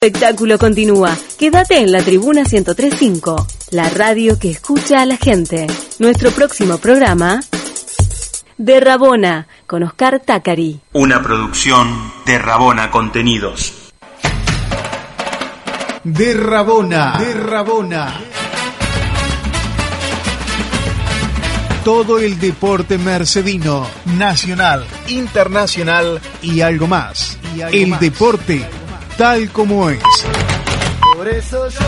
Espectáculo continúa. Quédate en la Tribuna 1035, la radio que escucha a la gente. Nuestro próximo programa de Rabona con Oscar Takari. Una producción de Rabona Contenidos. De Rabona, de Rabona. Todo el deporte mercedino, nacional, internacional y algo más. Y algo el más. deporte tal como es. Por eso yo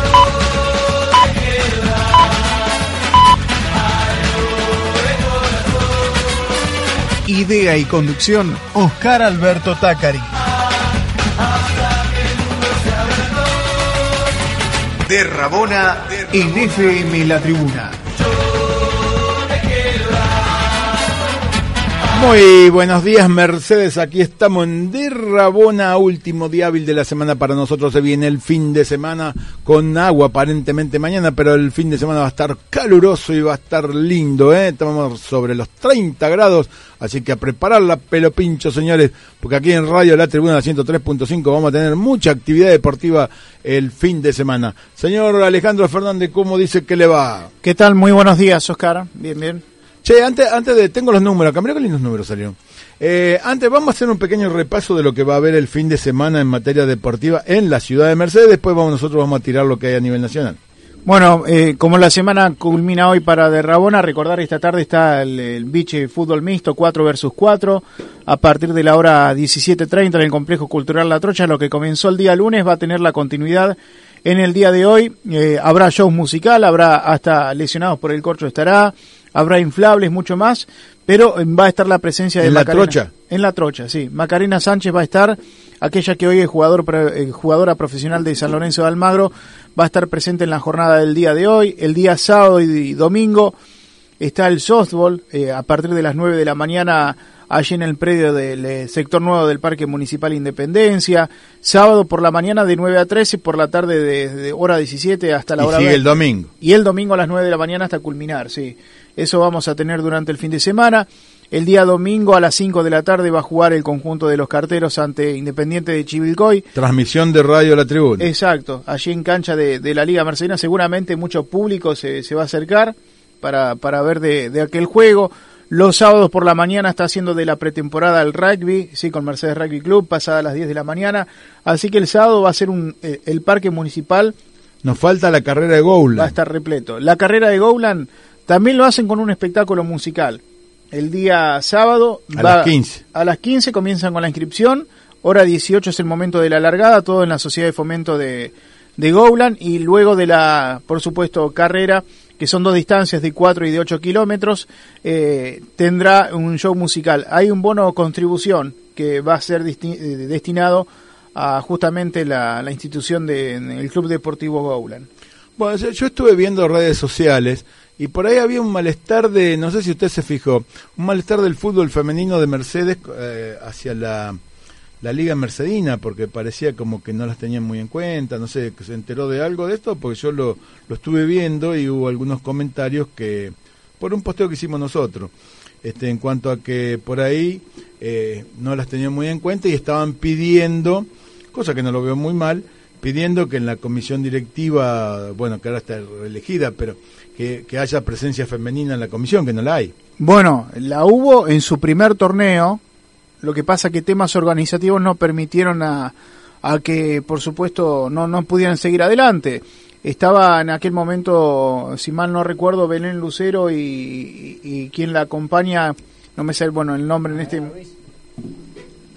Idea y conducción, Oscar Alberto Tacari. De Rabona en FM La Tribuna. Muy buenos días, Mercedes. Aquí estamos en De Rabona, último día hábil de la semana. Para nosotros se viene el fin de semana con agua, aparentemente mañana, pero el fin de semana va a estar caluroso y va a estar lindo. ¿eh? Estamos sobre los 30 grados, así que a preparar la pelo pincho, señores, porque aquí en Radio La Tribuna 103.5 vamos a tener mucha actividad deportiva el fin de semana. Señor Alejandro Fernández, ¿cómo dice que le va? ¿Qué tal? Muy buenos días, Oscar. Bien, bien. Che, antes, antes de, tengo los números acá, mirá qué lindos números salieron. Eh, antes vamos a hacer un pequeño repaso de lo que va a haber el fin de semana en materia deportiva en la ciudad de Mercedes, después vamos, nosotros vamos a tirar lo que hay a nivel nacional. Bueno, eh, como la semana culmina hoy para de Rabona, recordar esta tarde está el, el Beach Fútbol Mixto 4 versus 4 a partir de la hora 17.30 en el Complejo Cultural La Trocha, lo que comenzó el día lunes va a tener la continuidad en el día de hoy. Eh, habrá shows musical, habrá hasta lesionados por el corcho estará, habrá inflables, mucho más, pero eh, va a estar la presencia de ¿En La Macarena. Trocha? En la trocha, sí. Macarena Sánchez va a estar, aquella que hoy es jugador, eh, jugadora profesional de San Lorenzo de Almagro, va a estar presente en la jornada del día de hoy. El día sábado y, y domingo está el softball, eh, a partir de las 9 de la mañana allí en el predio del eh, sector nuevo del Parque Municipal Independencia. Sábado por la mañana de 9 a 13, por la tarde de, de hora 17 hasta la y hora 20. el domingo. Y el domingo a las 9 de la mañana hasta culminar, sí. Eso vamos a tener durante el fin de semana. El día domingo a las 5 de la tarde va a jugar el conjunto de los carteros ante Independiente de Chivilcoy. Transmisión de Radio La Tribuna. Exacto, allí en cancha de, de la Liga Mercedina seguramente mucho público se, se va a acercar para, para ver de, de aquel juego. Los sábados por la mañana está haciendo de la pretemporada el rugby, sí, con Mercedes Rugby Club, pasada a las 10 de la mañana. Así que el sábado va a ser un, eh, el parque municipal Nos falta la carrera de va a estar repleto. La carrera de Gowland también lo hacen con un espectáculo musical. El día sábado A va- las 15. a las 15 comienzan con la inscripción, hora 18 es el momento de la largada, todo en la Sociedad de Fomento de, de Gowland y luego de la, por supuesto, carrera, que son dos distancias de 4 y de 8 kilómetros, eh, tendrá un show musical. Hay un bono contribución que va a ser eh, destinado a justamente la, la institución del Club Deportivo Gowland. Bueno, yo estuve viendo redes sociales y por ahí había un malestar de, no sé si usted se fijó, un malestar del fútbol femenino de Mercedes eh, hacia la, la Liga Mercedina, porque parecía como que no las tenían muy en cuenta, no sé, que se enteró de algo de esto, porque yo lo, lo estuve viendo y hubo algunos comentarios que, por un posteo que hicimos nosotros, este, en cuanto a que por ahí eh, no las tenían muy en cuenta y estaban pidiendo, cosa que no lo veo muy mal, pidiendo que en la comisión directiva, bueno, que ahora está elegida, pero que, que haya presencia femenina en la comisión, que no la hay. Bueno, la hubo en su primer torneo, lo que pasa que temas organizativos no permitieron a, a que, por supuesto, no, no pudieran seguir adelante. Estaba en aquel momento, si mal no recuerdo, Belén Lucero y, y, y quien la acompaña, no me sé bueno, el nombre en este...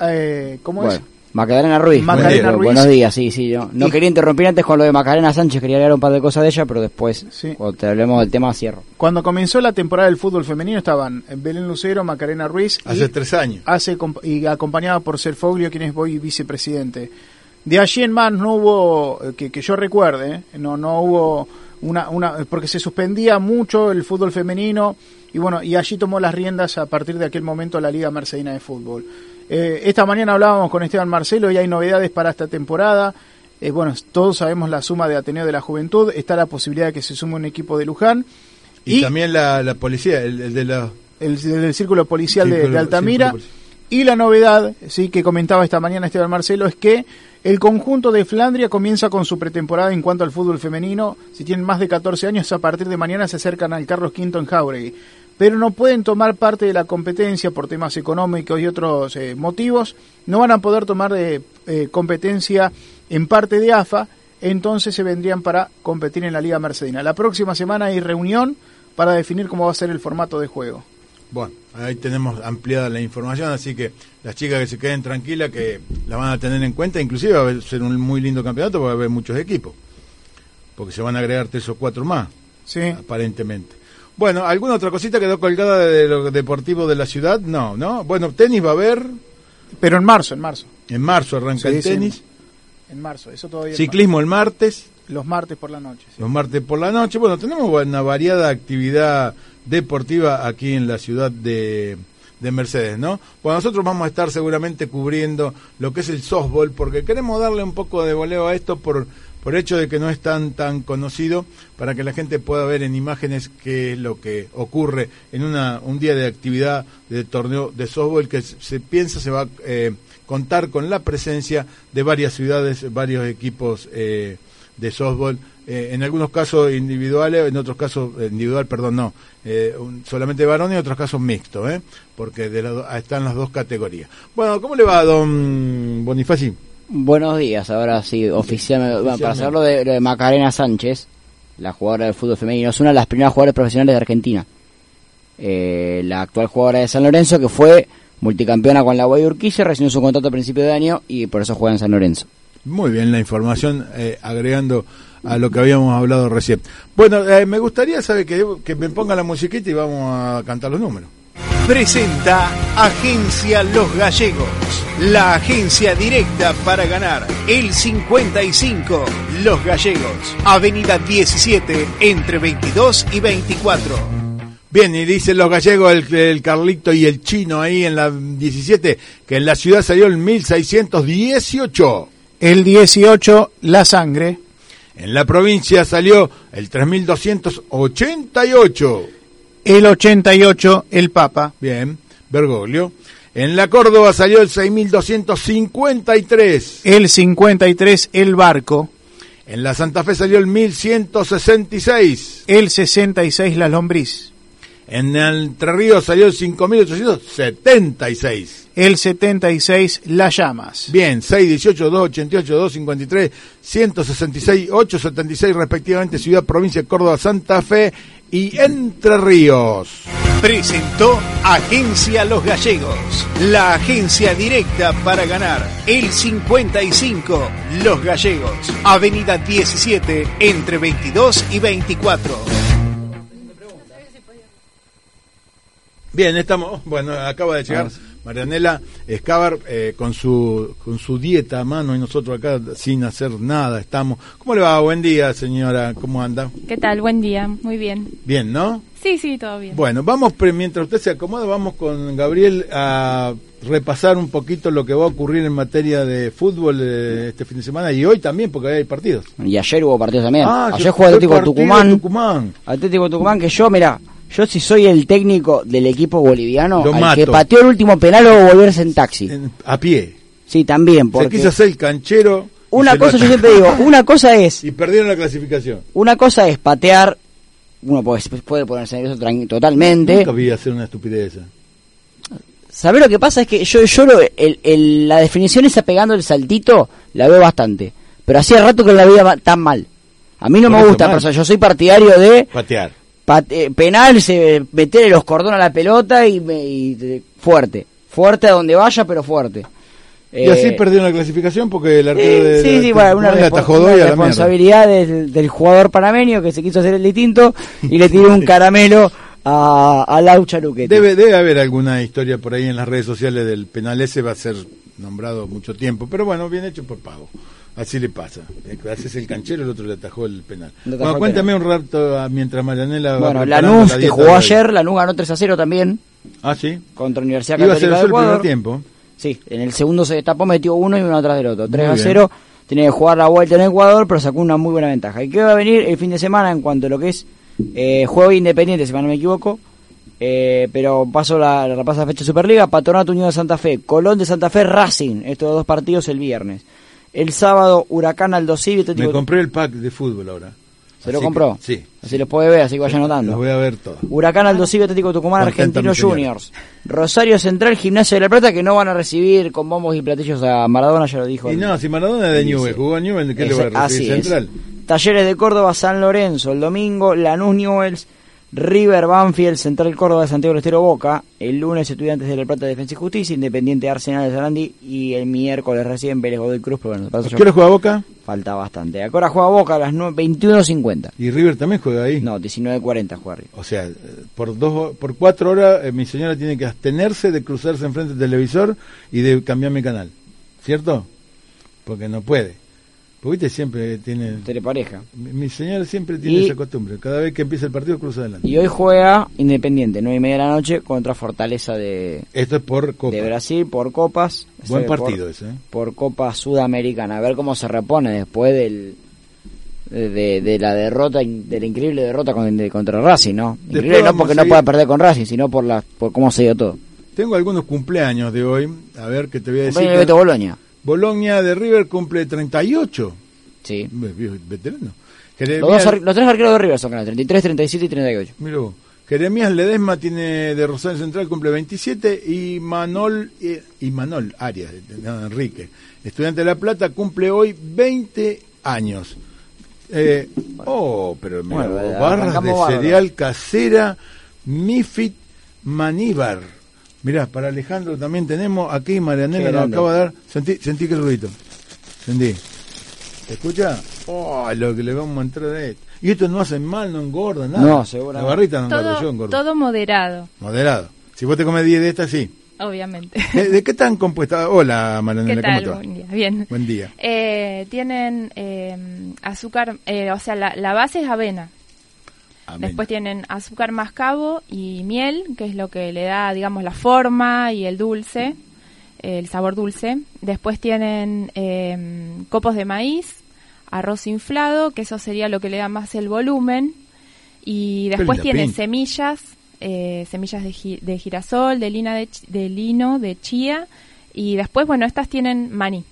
Eh, ¿Cómo Bueno, es? Macarena Ruiz. Macarena. Buenos días, sí, sí. Yo no Y- quería interrumpir antes con lo de Macarena Sánchez, quería hablar un par de cosas de ella, pero después, Sí. cuando te hablemos del tema, cierro. Cuando comenzó la temporada del fútbol femenino estaban Belén Lucero, Macarena Ruiz y Hace tres años. hace y acompañada por Ser Foglio, quien es hoy vicepresidente. De allí en más no hubo, eh, que, que yo recuerde, no, no hubo una, una, porque se suspendía mucho el fútbol femenino y bueno, y allí tomó las riendas a partir de aquel momento la Liga Mercedina de Fútbol. Eh, esta mañana hablábamos con Esteban Marcelo y hay novedades para esta temporada. Eh, bueno, todos sabemos la suma de Ateneo de la Juventud, está la posibilidad de que se sume un equipo de Luján. Y, también la, la policía, el, el de la... El, del Círculo Policial de, Círculo- de Altamira. Círculo. Y la novedad, sí, que comentaba esta mañana Esteban Marcelo, es que el conjunto de Flandria comienza con su pretemporada en cuanto al fútbol femenino. Si tienen más de 14 años, a partir de mañana se acercan al Carlos V en Jauregui. Pero no pueden tomar parte de la competencia por temas económicos y otros eh, motivos. No van a poder tomar de eh, competencia en parte de AFA. Entonces se vendrían para competir en la Liga Mercedina. La próxima semana hay reunión para definir cómo va a ser el formato de juego. Bueno, ahí tenemos ampliada la información, así que las chicas que se queden tranquilas, que la van a tener en cuenta, inclusive va a ser un muy lindo campeonato va a haber muchos equipos, porque se van a agregar tres o cuatro más, Sí. aparentemente. Bueno, ¿alguna otra cosita quedó colgada de lo deportivo de la ciudad? No, ¿no? Bueno, tenis va a haber, Pero en marzo, en marzo. en marzo arranca Sí, el sí. tenis, En marzo, eso todavía. ciclismo el martes, mar- Los martes por la noche. sí. los martes por la noche. Bueno, tenemos una variada actividad deportiva aquí en la ciudad de, de Mercedes, ¿no? Bueno, nosotros vamos a estar seguramente cubriendo lo que es el softball, porque queremos darle un poco de voleo a esto por, por hecho de que no es tan, tan conocido, para que la gente pueda ver en imágenes qué es lo que ocurre en una, un día de actividad de torneo de softball que se, piensa se va a eh, contar con la presencia de varias ciudades, varios equipos eh, de softball, eh, en algunos casos individuales, en otros casos eh, individual, perdón, no, eh, solamente varón y en otros casos mixto, ¿eh? porque de do- están las dos categorías. Bueno, ¿cómo le va, don Bonifaci? Buenos días, ahora sí, oficialmente. Bueno, para hacerlo de, de Macarena Sánchez, la jugadora del fútbol femenino, es una de las primeras jugadoras profesionales de Argentina. Eh, la actual jugadora de San Lorenzo, que fue multicampeona con la Guayurquiza, recibió su contrato a principio de año y por eso juega en San Lorenzo. Muy bien la información, eh, agregando a lo que habíamos hablado recién. Bueno, eh, me gustaría, sabe que, que me ponga la musiquita y vamos a cantar los números. Presenta Agencia Los Gallegos, la agencia directa para ganar. El 55 Los Gallegos, Avenida 17, entre 22 y 24. Bien, y dicen los gallegos, el, el Carlito y el Chino ahí en la 17, que en la ciudad salió el 1618. El 18, la sangre. En la provincia salió el 3288. El 88, el papa. Bien, Bergoglio. En la Córdoba salió el 6253. El 53, el barco. En la Santa Fe salió el 1166. El 66, la lombriz. En Entre Ríos salió el 5876. El 76, las llamas. Bien, 618, 288, 253, 166, 876 respectivamente, Ciudad, Provincia, Córdoba, Santa Fe y Entre Ríos. Presentó Agencia Los Gallegos, la agencia directa para ganar. El 55 Los Gallegos, Avenida 17, entre 22 y 24. Bien, estamos, bueno, acaba de llegar Marianela Escabar eh, con su con su dieta a mano y nosotros acá sin hacer nada estamos. ¿Cómo le va? Buen día, señora. ¿Cómo anda? ¿Qué tal? Buen día, muy bien. Bien, ¿no? Sí, sí, todo bien. Bueno, vamos, mientras usted se acomoda, vamos con Gabriel a repasar un poquito lo que va a ocurrir en materia de fútbol eh, este fin de semana y hoy también, porque hay partidos. Y ayer hubo partidos también. Ah, ayer jugó Atlético Tucumán. Tucumán. Atlético Tucumán, que yo, mira, yo si soy el técnico del equipo boliviano, Lo al mato. que pateó el último penal o volverse en taxi. En- a pie. Sí, también, Se porque quiso hacer el canchero. una se cosa yo siempre digo, una cosa es, Y perdieron la clasificación. una cosa es patear, uno puede, puede ponerse nervioso totalmente. Nunca vi hacer una estupidez esa. ¿Sabés lo que pasa? Es que yo, yo lo- el- el- la definición esa pegando el saltito la veo bastante. Pero hacía rato que la veía tan mal. A mí no Por me gusta, pero, o sea, yo soy partidario de Patear. Pat- eh, penal, se, meterle los cordones a la pelota y, me- y fuerte. Fuerte a donde vaya, pero fuerte. Y así Eh, perdieron la clasificación porque el arquero de, sí, de- sí, de- bueno, una, una responsabilidad del, del jugador panameño que se quiso hacer el distinto y le tiró un caramelo a, a Laucha Luquete. Debe, debe haber alguna historia por ahí en las redes sociales del penal ese, va a ser nombrado mucho tiempo, pero bueno, bien hecho por pago. Así le pasa. Eh, Haces el canchero, el otro le atajó el penal. Bueno, cuéntame un rato ah, mientras Marianela Bueno, Lanús, la que jugó ayer, Lanús ganó 3 a 0 también Ah, sí. contra Universidad Iba a ser Católica el primer tiempo. Sí, en el segundo se destapó, metió uno y uno atrás del otro. 3 Muy a bien. 0. Tiene que jugar la vuelta en Ecuador, pero sacó una muy buena ventaja. ¿Y qué va a venir el fin de semana en cuanto a lo que es eh, juego independiente, si no me equivoco? Eh, pero paso la, la fecha de Superliga, Patronato Unión de Santa Fe, Colón de Santa Fe, Racing. Estos dos partidos el viernes. El sábado, Huracán Aldo Civi, Me compré el pack de fútbol ahora. ¿Se lo compró? que- sí. Así los puede ver, así que vayan Los anotando. voy a ver todos. Huracán Aldo Civi, Atlético Tucumán, señora. Juniors. Rosario Central, Gimnasia de la Plata, que no van a recibir con bombos y platillos a Maradona, ya lo dijo. Y el- no, si Maradona es de. Newell, jugó a Newell, ¿qué le va a Ese- así recibir? es. Central. Talleres de Córdoba, San Lorenzo, el domingo, Lanús Newells, River Banfield, Central Córdoba de Santiago del Estero Boca, el lunes Estudiantes de La Plata Defensa y Justicia, Independiente Arsenal de Sarandí y el miércoles recién Vélez Godoy Cruz, pero bueno, ¿A qué hora juega Boca? falta bastante. Ahora juega Boca a las nue- 21.50. Y River también juega ahí. No, 19.40 juega River. O sea, eh, por dos, por cuatro horas eh, mi señora tiene que abstenerse de cruzarse enfrente del televisor y de cambiar mi canal, ¿cierto? Porque no puede. Porque viste siempre tiene. Telepareja. Mi, mi señora siempre tiene Y- esa costumbre. Cada vez que empieza el partido cruza adelante. Y hoy juega Independiente, 9 y media de la noche, contra Fortaleza de, Esto es por Copa. de Brasil por Copas. Buen por- partido ese. ¿eh? por Copa Sudamericana. A ver cómo se repone después del de, la derrota, de la increíble derrota con- de- contra Racing, ¿no? Increíble no porque no pueda perder con Racing, sino por la por cómo se dio todo. Tengo algunos cumpleaños de hoy. A ver qué te voy a decir. Cumpleaños de Boloña. Boloña de River cumple 38. Sí. Veterano. Los, Jeremías, dos los tres arqueros de River son canales, 33, 37 y 38. Mira vos. Jeremías Ledesma tiene de Rosario Central cumple 27 y Manol eh, y Manol Arias, no, Enrique, estudiante de La Plata cumple hoy 20 años. Eh, oh, pero mira, Bueno, vos, barras de cereal casera Mifit Maníbar. Mirá, para Alejandro también tenemos aquí Marianela Qué nos acaba de dar. Sentí, sentí que ruido. Sentí. ¿Te escucha? Oh, lo que le vamos a entrar a esto. Y esto no hace mal, no engorda, nada. No, seguramente. La barrita no engorda, yo Todo, engordo. todo moderado, Moderado. Si vos te comes 10 de estas, sí. obviamente. ¿De, de qué están compuestas? Hola, ¿Qué Marianela, ¿cómo tal? te va? Buen día. Bien. Buen día. Eh, tienen eh, azúcar, eh, o sea, la, la base es avena. Amén. Después tienen azúcar mascabo y miel, que es lo que le da, digamos, la forma y el dulce, el sabor dulce. Después tienen eh, copos de maíz, arroz inflado, que eso sería lo que le da más el volumen. Y después linda tiene pinta. semillas, eh, semillas de, gi- de girasol, de, lina de, de lino, de chía. Y después, bueno, estas tienen maní.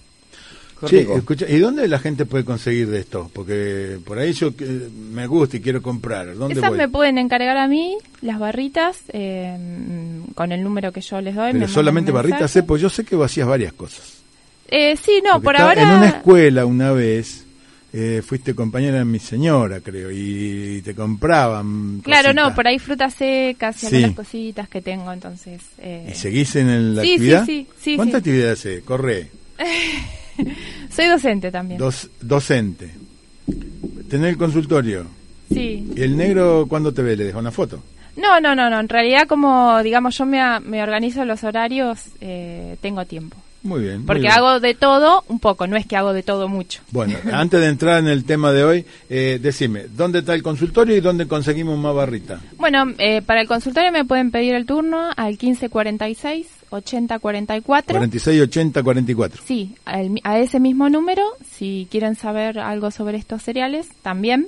Rico. escucha, ¿y dónde la gente puede conseguir de esto? Porque por ahí yo que me gusta y quiero comprar. ¿Dónde Esas voy? me pueden encargar a mí, las barritas, eh, con el número que yo les doy. Pero solamente barritas sé, pues yo sé que vos hacías varias cosas. Eh, sí, no, Porque por ahora. En una escuela una vez eh, fuiste compañera de mi señora, creo, y te compraban. Claro, cositas. no, por ahí frutas secas y Sí. algunas cositas que tengo, entonces. eh, ¿Y seguís en el- la Sí, sí, actividad? sí, sí, ¿Cuánta sí. actividad hace? Corre. Soy docente también. Dos, docente. Tener el consultorio. Sí. ¿Y el negro cuándo te ve? ¿Le deja una foto? No, no, no, no. En realidad, como digamos, yo me, me organizo los horarios, eh, tengo tiempo. Muy bien. muy Porque bien. hago de todo un poco, no es que hago de todo mucho. Bueno, antes de entrar en el tema de hoy, eh, decime, ¿dónde está el consultorio y dónde conseguimos más barrita? Bueno, eh, para el consultorio me pueden pedir el turno al 1546 8044. 46 80 44. Sí, mi- a ese mismo número, si quieren saber algo sobre estos cereales, también.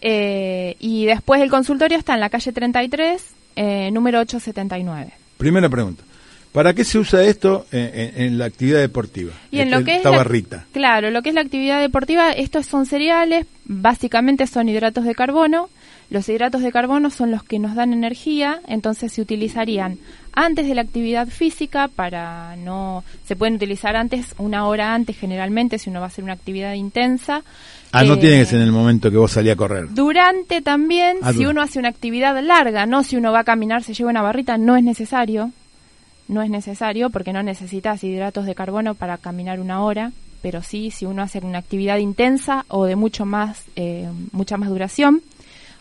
Eh, y después el consultorio está en la calle 33, eh, número 879. Primera pregunta. ¿Para qué se usa esto en, en- en la actividad deportiva? Y en lo que es esta la- barrita. Claro, lo que es la actividad deportiva, estos son cereales, básicamente son hidratos de carbono. Los hidratos de carbono son los que nos dan energía, entonces se utilizarían antes de la actividad física para no se pueden utilizar antes, una hora antes generalmente si uno va a hacer una actividad intensa. Ah, no Eh, tiene que ser en el momento que vos salí a correr. Durante también, Ah, si uno hace una actividad larga, no si uno va a caminar, se lleva una barrita, no es necesario. No es necesario porque no necesitas hidratos de carbono para caminar una hora, pero sí si uno hace una actividad intensa o de mucho más, eh, mucha más duración.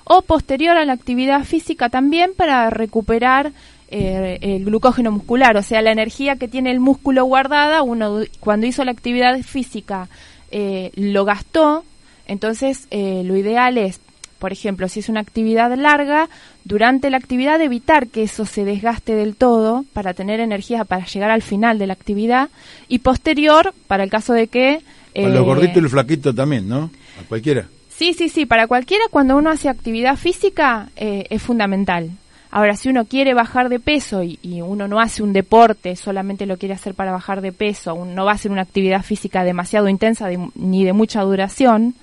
O posterior a la actividad física también para recuperar eh, el glucógeno muscular, o sea, la energía que tiene el músculo guardada, uno cuando hizo la actividad física eh, lo gastó, entonces eh, lo ideal es, por ejemplo, si es una actividad larga, durante la actividad evitar que eso se desgaste del todo para tener energía para llegar al final de la actividad y posterior, para el caso de que... Con los gorditos y los flaquitos también, ¿no? A cualquiera. Sí, sí, sí, para cualquiera cuando uno hace actividad física es fundamental. Ahora, si uno quiere bajar de peso y, uno no hace un deporte, solamente lo quiere hacer para bajar de peso, no va a hacer una actividad física demasiado intensa ni de mucha duración,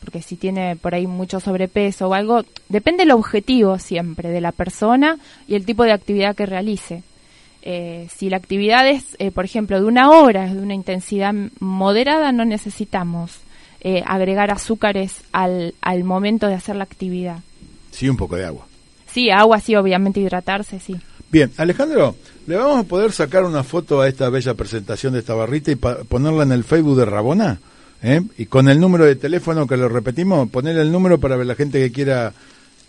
porque si tiene por ahí mucho sobrepeso o algo, depende el objetivo siempre de la persona y el tipo de actividad que realice. Eh, si la actividad es, eh, por ejemplo, de una hora, es de una intensidad moderada, no necesitamos eh, agregar azúcares al, al momento de hacer la actividad. Sí, un poco de agua. Sí, agua sí, obviamente hidratarse, sí. Bien, Alejandro, ¿le vamos a poder sacar una foto a esta bella presentación de esta barrita y ponerla en el Facebook de Rabona? ¿Eh? Y con el número de teléfono que lo repetimos, poner el número para ver la gente que quiera.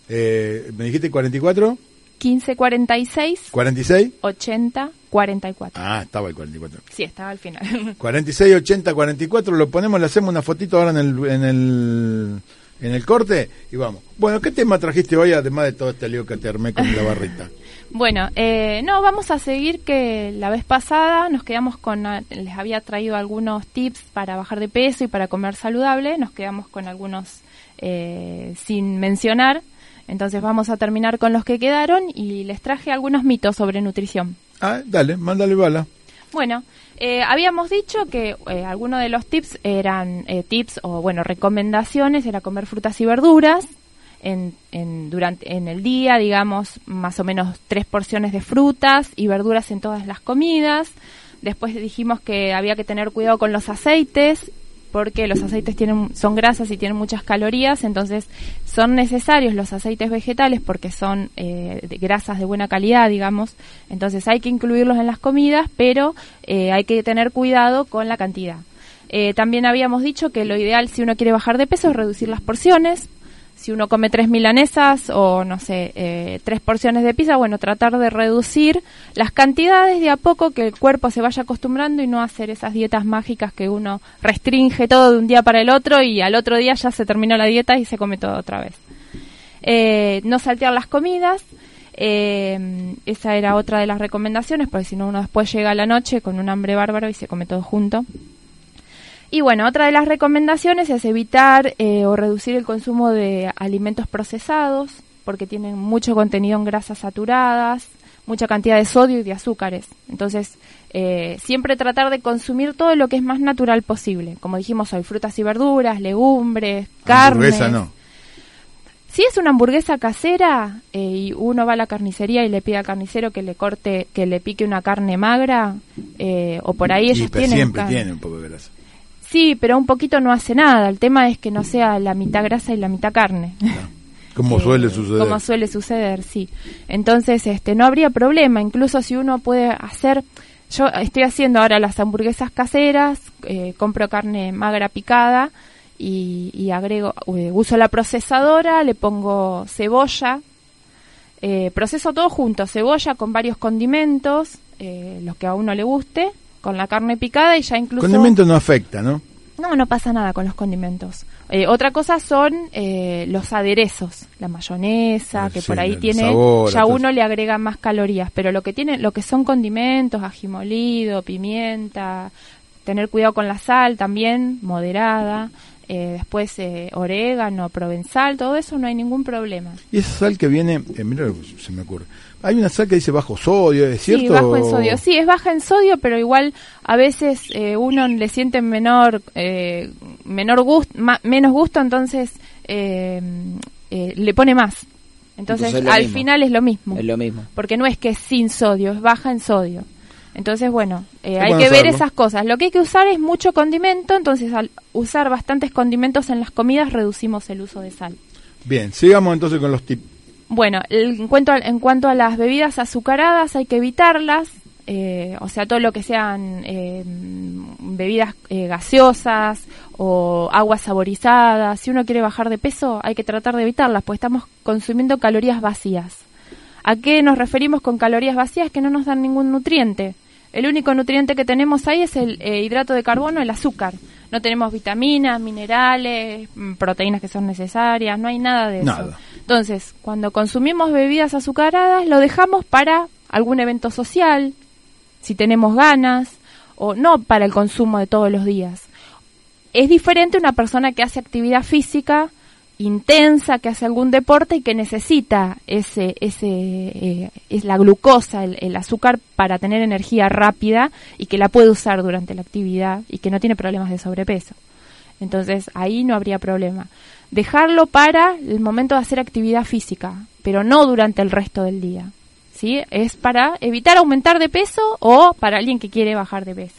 Eh, ¿Me dijiste 44? 1546 46 80 44. Ah, estaba el 44. Sí, estaba al final. 46 80 44, lo ponemos, le hacemos una fotito ahora en el, en el en el corte y vamos. Bueno, ¿qué tema trajiste hoy además de todo este lío que te armé con la barrita? bueno, eh, no, vamos a seguir que la vez pasada nos quedamos con, ah, les había traído algunos tips para bajar de peso y para comer saludable, nos quedamos con algunos eh, sin mencionar, entonces vamos a terminar con los que quedaron y les traje algunos mitos sobre nutrición. Ah, dale, mándale bala. Bueno, eh, habíamos dicho que eh, algunos de los tips eran eh, tips o, bueno, recomendaciones, era comer frutas y verduras en, en, durante, en el día, digamos, más o menos tres porciones de frutas y verduras en todas las comidas. Después dijimos que había que tener cuidado con los aceites porque los aceites tienen, son grasas y tienen muchas calorías, entonces son necesarios los aceites vegetales porque son eh, grasas de buena calidad, digamos, entonces hay que incluirlos en las comidas, pero eh, hay que tener cuidado con la cantidad. Eh, también habíamos dicho que lo ideal si uno quiere bajar de peso es reducir las porciones, si uno come tres milanesas o no sé, eh, tres porciones de pizza, bueno, tratar de reducir las cantidades de a poco que el cuerpo se vaya acostumbrando y no hacer esas dietas mágicas que uno restringe todo de un día para el otro y al otro día ya se terminó la dieta y se come todo otra vez. Eh, no saltear las comidas, eh, esa era otra de las recomendaciones, porque si no uno después llega a la noche con un hambre bárbaro y se come todo junto. Y bueno, otra de las recomendaciones es evitar eh, o reducir el consumo de alimentos procesados, porque tienen mucho contenido en grasas saturadas, mucha cantidad de sodio y de azúcares. Entonces, eh, siempre tratar de consumir todo lo que es más natural posible. Como dijimos hoy, frutas y verduras, legumbres, carnes. Hamburguesa no. Si es una hamburguesa casera eh, y uno va a la carnicería y le pide al carnicero que le corte, que le pique una carne magra, o por ahí ellos tienen. Siempre tiene un poco de grasa. Sí, pero un poquito no hace nada. El tema es que no sea la mitad grasa y la mitad carne. Como suele suceder. Como suele suceder, sí. Entonces, este, no habría problema. Incluso si uno puede hacer, yo estoy haciendo ahora las hamburguesas caseras, eh, compro carne magra picada y, agrego, eh, uso la procesadora, le pongo cebolla, eh, proceso todo junto, cebolla con varios condimentos, los que a uno le guste, con la carne picada y ya incluso... Condimento no afecta, ¿no? No, no pasa nada con los condimentos. Eh, otra cosa son eh, los aderezos, la mayonesa, que por ahí tiene, ya uno le agrega más calorías, pero lo que tiene, lo que son condimentos, ají molido, pimienta, tener cuidado con la sal también, moderada, eh, después eh, orégano, provenzal, todo eso no hay ningún problema. Y esa sal que viene, mira, se me ocurre. Hay una sal que dice bajo sodio, ¿es cierto? Sí, bajo en sodio. Sí, es baja en sodio, pero igual a veces uno le siente menor, menor gusto, menos gusto, entonces le pone más. Entonces, al final es lo mismo. Es lo mismo. Porque no es que es sin sodio, es baja en sodio. Entonces, bueno, eh, hay que ver esas cosas. Lo que hay que usar es mucho condimento, entonces al usar bastantes condimentos en las comidas reducimos el uso de sal. Bien, sigamos entonces con los tips. Bueno, en cuanto a, en cuanto a las bebidas azucaradas hay que evitarlas, eh, o sea, todo lo que sean eh, bebidas gaseosas o aguas saborizadas. Si uno quiere bajar de peso hay que tratar de evitarlas, porque estamos consumiendo calorías vacías. ¿A qué nos referimos con calorías vacías? Que no nos dan ningún nutriente. El único nutriente que tenemos ahí es el eh, hidrato de carbono, el azúcar. No tenemos vitaminas, minerales, mm, proteínas que son necesarias, no hay nada de eso. Entonces, cuando consumimos bebidas azucaradas, lo dejamos para algún evento social, si tenemos ganas, o no para el consumo de todos los días. Es diferente una persona que hace actividad física intensa, que hace algún deporte y que necesita ese, ese, eh, es la glucosa, el, azúcar para tener energía rápida y que la puede usar durante la actividad y que no tiene problemas de sobrepeso. Entonces ahí no habría problema. Dejarlo para el momento de hacer actividad física, pero no durante el resto del día. ¿Sí? Es para evitar aumentar de peso o para alguien que quiere bajar de peso.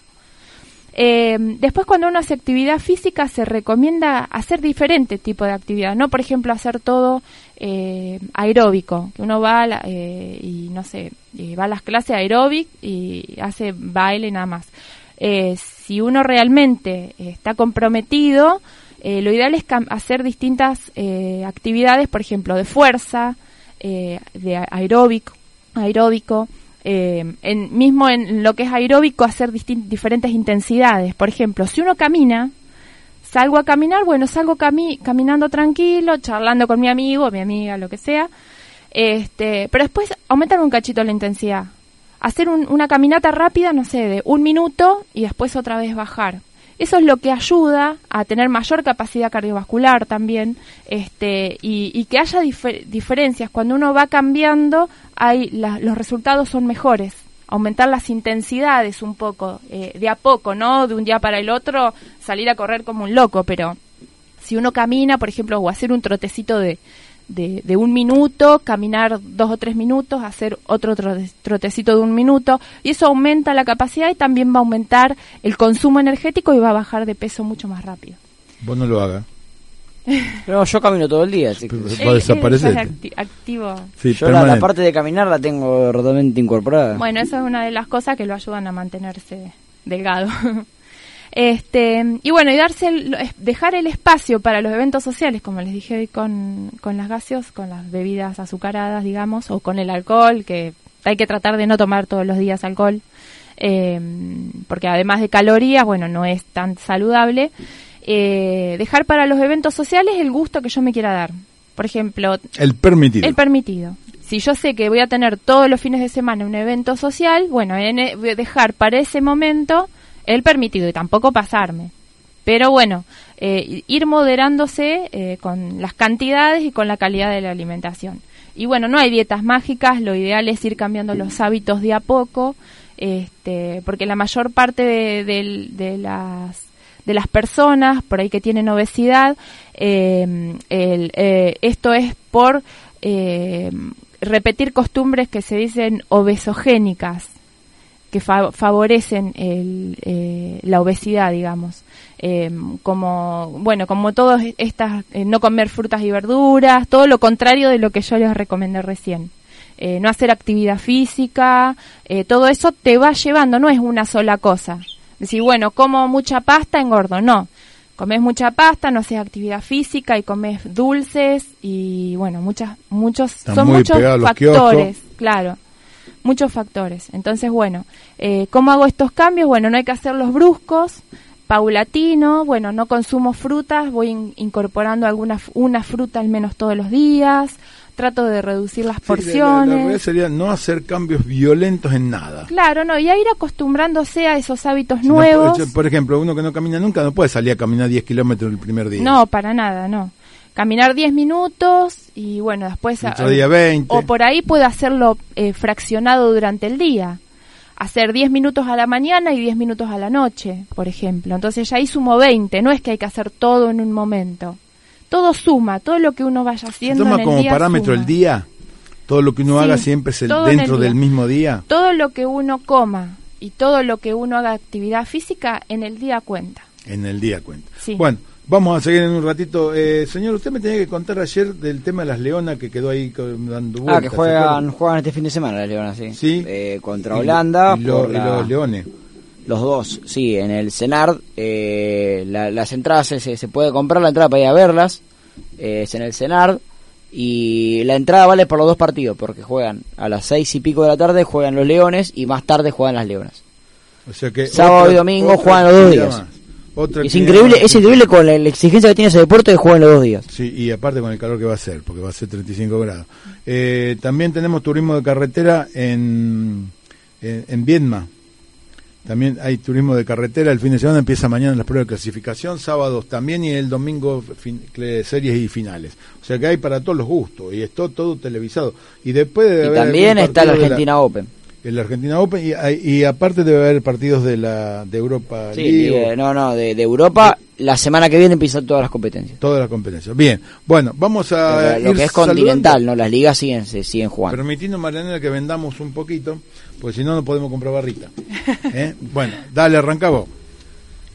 Eh, después cuando uno hace actividad física se recomienda hacer diferente tipo de actividad, no por ejemplo hacer todo eh, aeróbico, que uno va eh, y no sé, va a las clases aeróbic y hace baile nada más. si uno realmente está comprometido, lo ideal es hacer distintas actividades, por ejemplo, de fuerza, de aeróbico, aeróbico eh, en, mismo en lo que es aeróbico, hacer diferentes intensidades. Por ejemplo, si uno camina, salgo a caminar, bueno, salgo caminando tranquilo, charlando con mi amigo, mi amiga, lo que sea, este, pero después aumentar un cachito la intensidad. Hacer una caminata rápida, no sé, de un minuto y después otra vez bajar. Eso es lo que ayuda a tener mayor capacidad cardiovascular también este, y, que haya diferencias. Cuando uno va cambiando, hay los resultados son mejores. Aumentar las intensidades un poco, eh, de a poco, ¿no? De un día para el otro, salir a correr como un loco, pero si uno camina, por ejemplo, o hacer un trotecito de, de, un minuto, caminar dos o tres minutos, hacer otro trotecito de un minuto, y eso aumenta la capacidad y también va a aumentar el consumo energético y va a bajar de peso mucho más rápido. Vos no lo hagas. No, yo camino todo el día, así que... Va a desaparecer. activo. yo la, parte de caminar la tengo totalmente incorporada. Bueno, eso es una de las cosas que lo ayudan a mantenerse delgado. Este, y bueno, y darse dejar el espacio para los eventos sociales, como les dije hoy con, con las gaseos, con las bebidas azucaradas, digamos, o con el alcohol, que hay que tratar de no tomar todos los días alcohol, eh, porque además de calorías, bueno, no es tan saludable. Eh, dejar para los eventos sociales el gusto que yo me quiera dar. Por ejemplo, el permitido. El permitido. Si yo sé que voy a tener todos los fines de semana un evento social, bueno, en, e, dejar para ese momento el permitido y tampoco pasarme. Pero bueno, eh, ir moderándose eh, con las cantidades y con la calidad de la alimentación. Y bueno, no hay dietas mágicas, lo ideal es ir cambiando los hábitos de a poco, este, porque la mayor parte de, las de las personas por ahí que tienen obesidad, eh, esto es por repetir costumbres que se dicen obesogénicas, que favorecen eh, la obesidad, digamos. Eh, como, bueno, como todas estas, eh, no comer frutas y verduras, todo lo contrario de lo que yo les recomendé recién. no hacer actividad física, todo eso te va llevando, no es una sola cosa. Decir, bueno, como mucha pasta, engordo, no. Comes mucha pasta, no haces actividad física y comes dulces y bueno, muchas, muchos, son muchos factores, claro muchos factores. Entonces, bueno, eh, ¿cómo hago estos cambios? Bueno, no hay que hacerlos bruscos, paulatino, bueno, no consumo frutas, voy incorporando alguna una fruta al menos todos los días, trato de reducir las porciones. La, sería no hacer cambios violentos en nada. Claro, no, y a ir acostumbrándose a esos hábitos nuevos. por ejemplo, uno que no camina nunca no puede salir a caminar 10 kilómetros el primer día. No, para nada, no caminar 10 minutos y bueno, después... Otro día 20. O por ahí puedo hacerlo eh, fraccionado durante el día. Hacer 10 minutos a la mañana y 10 minutos a la noche, por ejemplo. Entonces ya ahí sumo 20, no es que hay que hacer todo en un momento. Todo suma, todo lo que uno vaya haciendo. toma en el como parámetro el día? Todo lo que uno haga siempre es el dentro del mismo día. Todo lo que uno coma y todo lo que uno haga actividad física en el día cuenta. En el día cuenta. Sí. Bueno, Vamos a seguir en un ratito. Eh, señor, usted me tenía que contar ayer del tema de las leonas que quedó ahí dando vueltas. Ah, que juegan, juegan este fin de semana las leonas, sí. Sí. Eh, contra Holanda. Y, los leones. Los dos, sí, en el CENARD. Eh, las entradas se, se, puede comprar la entrada para ir a verlas. es en el CENARD. Y la entrada vale por los dos partidos, porque juegan a las seis y pico de la tarde, juegan los Leones y más tarde juegan las Leonas. O sea que Sábado otra- y domingo juegan los dos días. más. Otra Es increíble, es increíble con la, la exigencia que tiene ese deporte que juegan los dos días. Sí, y aparte con el calor que va a ser, porque va a ser 35 grados. Eh, también tenemos turismo de carretera en, en, en Viedma. También hay turismo de carretera. El fin de semana empieza mañana las pruebas de clasificación, sábados también y el domingo fin- series y finales. O sea que hay para todos los gustos y está todo televisado. Y después debe Y haber también está la de Argentina Open. El Argentina Open y, hay- y aparte debe haber partidos de la de Europa Sí, League, no, no, de, de Europa. La semana que viene empiezan todas las competencias. todas las competencias. Bien, bueno, vamos a lo ir que es saludando. continental, ¿no? Las ligas siguen, se siguen jugando. Permitiendo, Marianela, que vendamos un poquito, porque si no, no podemos comprar barrita. ¿Eh? Bueno, dale, arranca vos.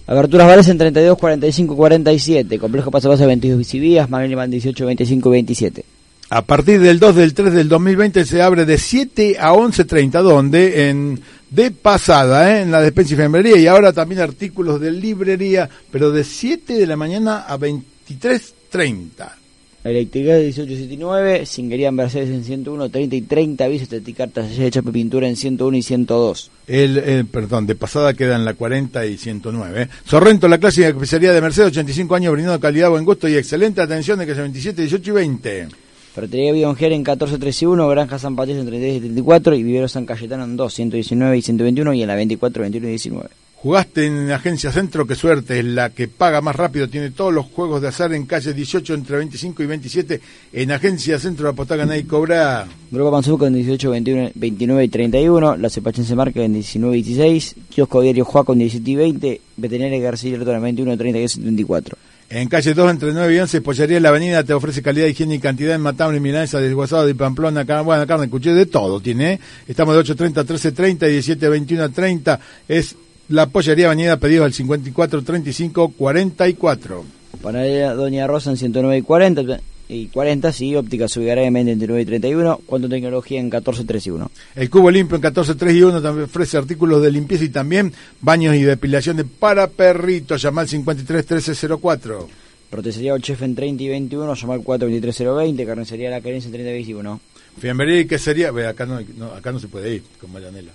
Aberturas Vales en 32, 45, 47. Complejo Paso Paso 22 Bicivías. Manuel 18, 25, 27. A partir del 2 del 3 del 2020 se abre de 7 a 11.30, donde en de pasada, ¿eh? en la despensa y fiambrería, y ahora también artículos de librería, pero de 7 de la mañana a 23.30. Electricidad 1879, Singuería en Mercedes en 101, 30 y 30, aviso Cartas Taller de Chapa y Pintura en 101 y 102. El, eh, perdón, de pasada quedan la 40 y 109. ¿eh? Sorrento, la clásica especialidad de Mercedes, 85 años, brindando calidad, buen gusto y excelente atención de que es 27, 18 y 20. Ferretería Bionjer en 14, 13 y 1, Granja San Patricio en 33 y 34 y Vivero San Cayetano en 2, 119 y 121 y en la 24, 21 y 19. Jugaste en Agencia Centro, qué suerte, es la que paga más rápido, tiene todos los juegos de azar en calle 18 entre 25 y 27, en Agencia Centro apostá, ganá y cobra. Grupo Panzuco en 18, 21, 29 y 31, La Cepachense Marca en 19 y 16, Kiosco Diario Juaco en 17 y 20, Veterinaria García Hierro en 21, 30 y 24. En calle 2 entre 9 y 11, Pollería La Avenida te ofrece calidad, higiene y cantidad en matambre, milanesa, desguazado de Pamplona, carne, buena carne, cuchillo, de todo tiene. ¿eh? Estamos de 8.30 a 13.30 y 17.21 a 30. Es la Pollería Avenida, pedidos al 54 35 44. Panadería Doña Rosa en 109 y 40, y 40, sí, Óptica Subigaré en 29 y 31, Cuanto Tecnología en 14, 3 y 1. El Cubo Limpio en 14, 3 y 1 también ofrece artículos de limpieza y también baños y depilaciones para perritos. Llama al 53 13 04. Roticería El Chef en 30 y 21, llama al 4, 23 020, Carnicería La Querencia en 30 y 21. Fiambrería y quesería, ve, acá no, no, acá no se puede ir con Marianela.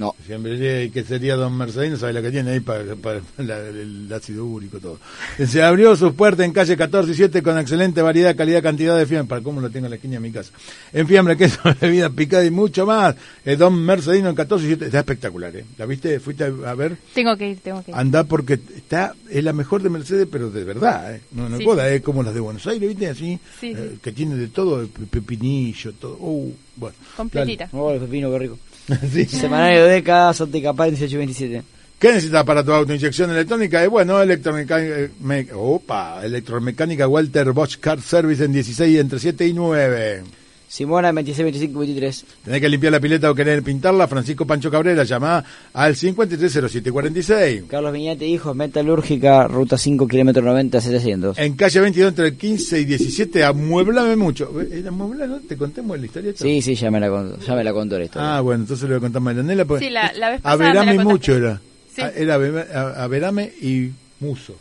No. Fiambrería y quesería Don Mercedino, sabe la que tiene ahí para, para la- el ácido úrico, todo. Se abrió sus puertas en calle 14 y 7 con excelente variedad, calidad, cantidad de fiambre, para cómo lo tengo en la esquina de mi casa. En fiambre, queso, bebida picada y mucho más. Eh, Don Mercedino en 14 y 7, está espectacular, ¿eh? ¿La viste? ¿Fuiste a, a ver? Tengo que ir, tengo que ir. Anda porque está, es la mejor de Mercedes, pero de verdad, ¿eh? No, no Sí, joda, es como las de Buenos Aires, ¿viste? Así, Sí, eh, que tiene de todo, pe- pepinillo, todo. Uh, bueno. Completita. Oh, el pepino, qué rico. Sí. Semanario de Deca, Sótica Paz, 18 y 27. ¿Qué necesitas para tu auto? Inyección electrónica? Eh, bueno, electromecánica, eh, me- opa, electromecánica Walter Bosch Car Service en 16 entre 7 y 9. Simona en 26, 25 y 23. Tenés que limpiar la pileta o querer pintarla, Francisco Pancho Cabrera, llama al 530746. Carlos Viñate, hijos, Metalúrgica, Ruta 5, kilómetro 90, 700. En calle 22 entre el 15 y 17, amueblame mucho. ¿Eh, ¿Amueblame? ¿Te contemos la historia? esta? Sí, sí, ya me la contó, ya me la contó la historia. Ah, bueno, entonces le voy a contar a Marianela. Pues, Sí, la- la vez pasada me la Averame contaste. mucho era. Sí. Ah, Era Averame y Muso.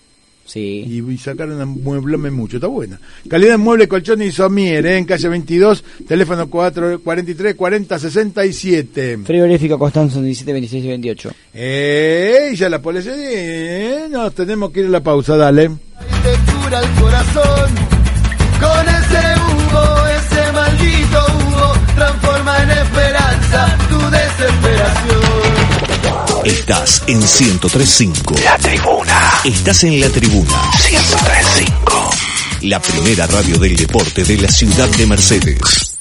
Sí. Y, y sacaron a Mueblame mucho, está buena. Calidad en mueble, colchón y somier, ¿eh? en calle 22, teléfono 4, 43 40 67. Frigorífico Constanzo, 17, 26 y 28. Eh, ya la policía, eh, nos tenemos que ir a la pausa, dale. te cura el corazón. Con ese humo, ese maldito humo, transforma en esperanza tu desesperación. Estás en 1035. La tribuna. Estás en la tribuna. 1035. La primera radio del deporte de la ciudad de Mercedes.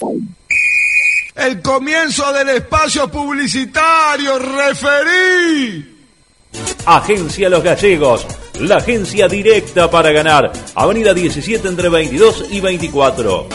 El comienzo del espacio publicitario, referí. Agencia Los Gallegos, la agencia directa para ganar. Avenida 17 entre 22 y 24.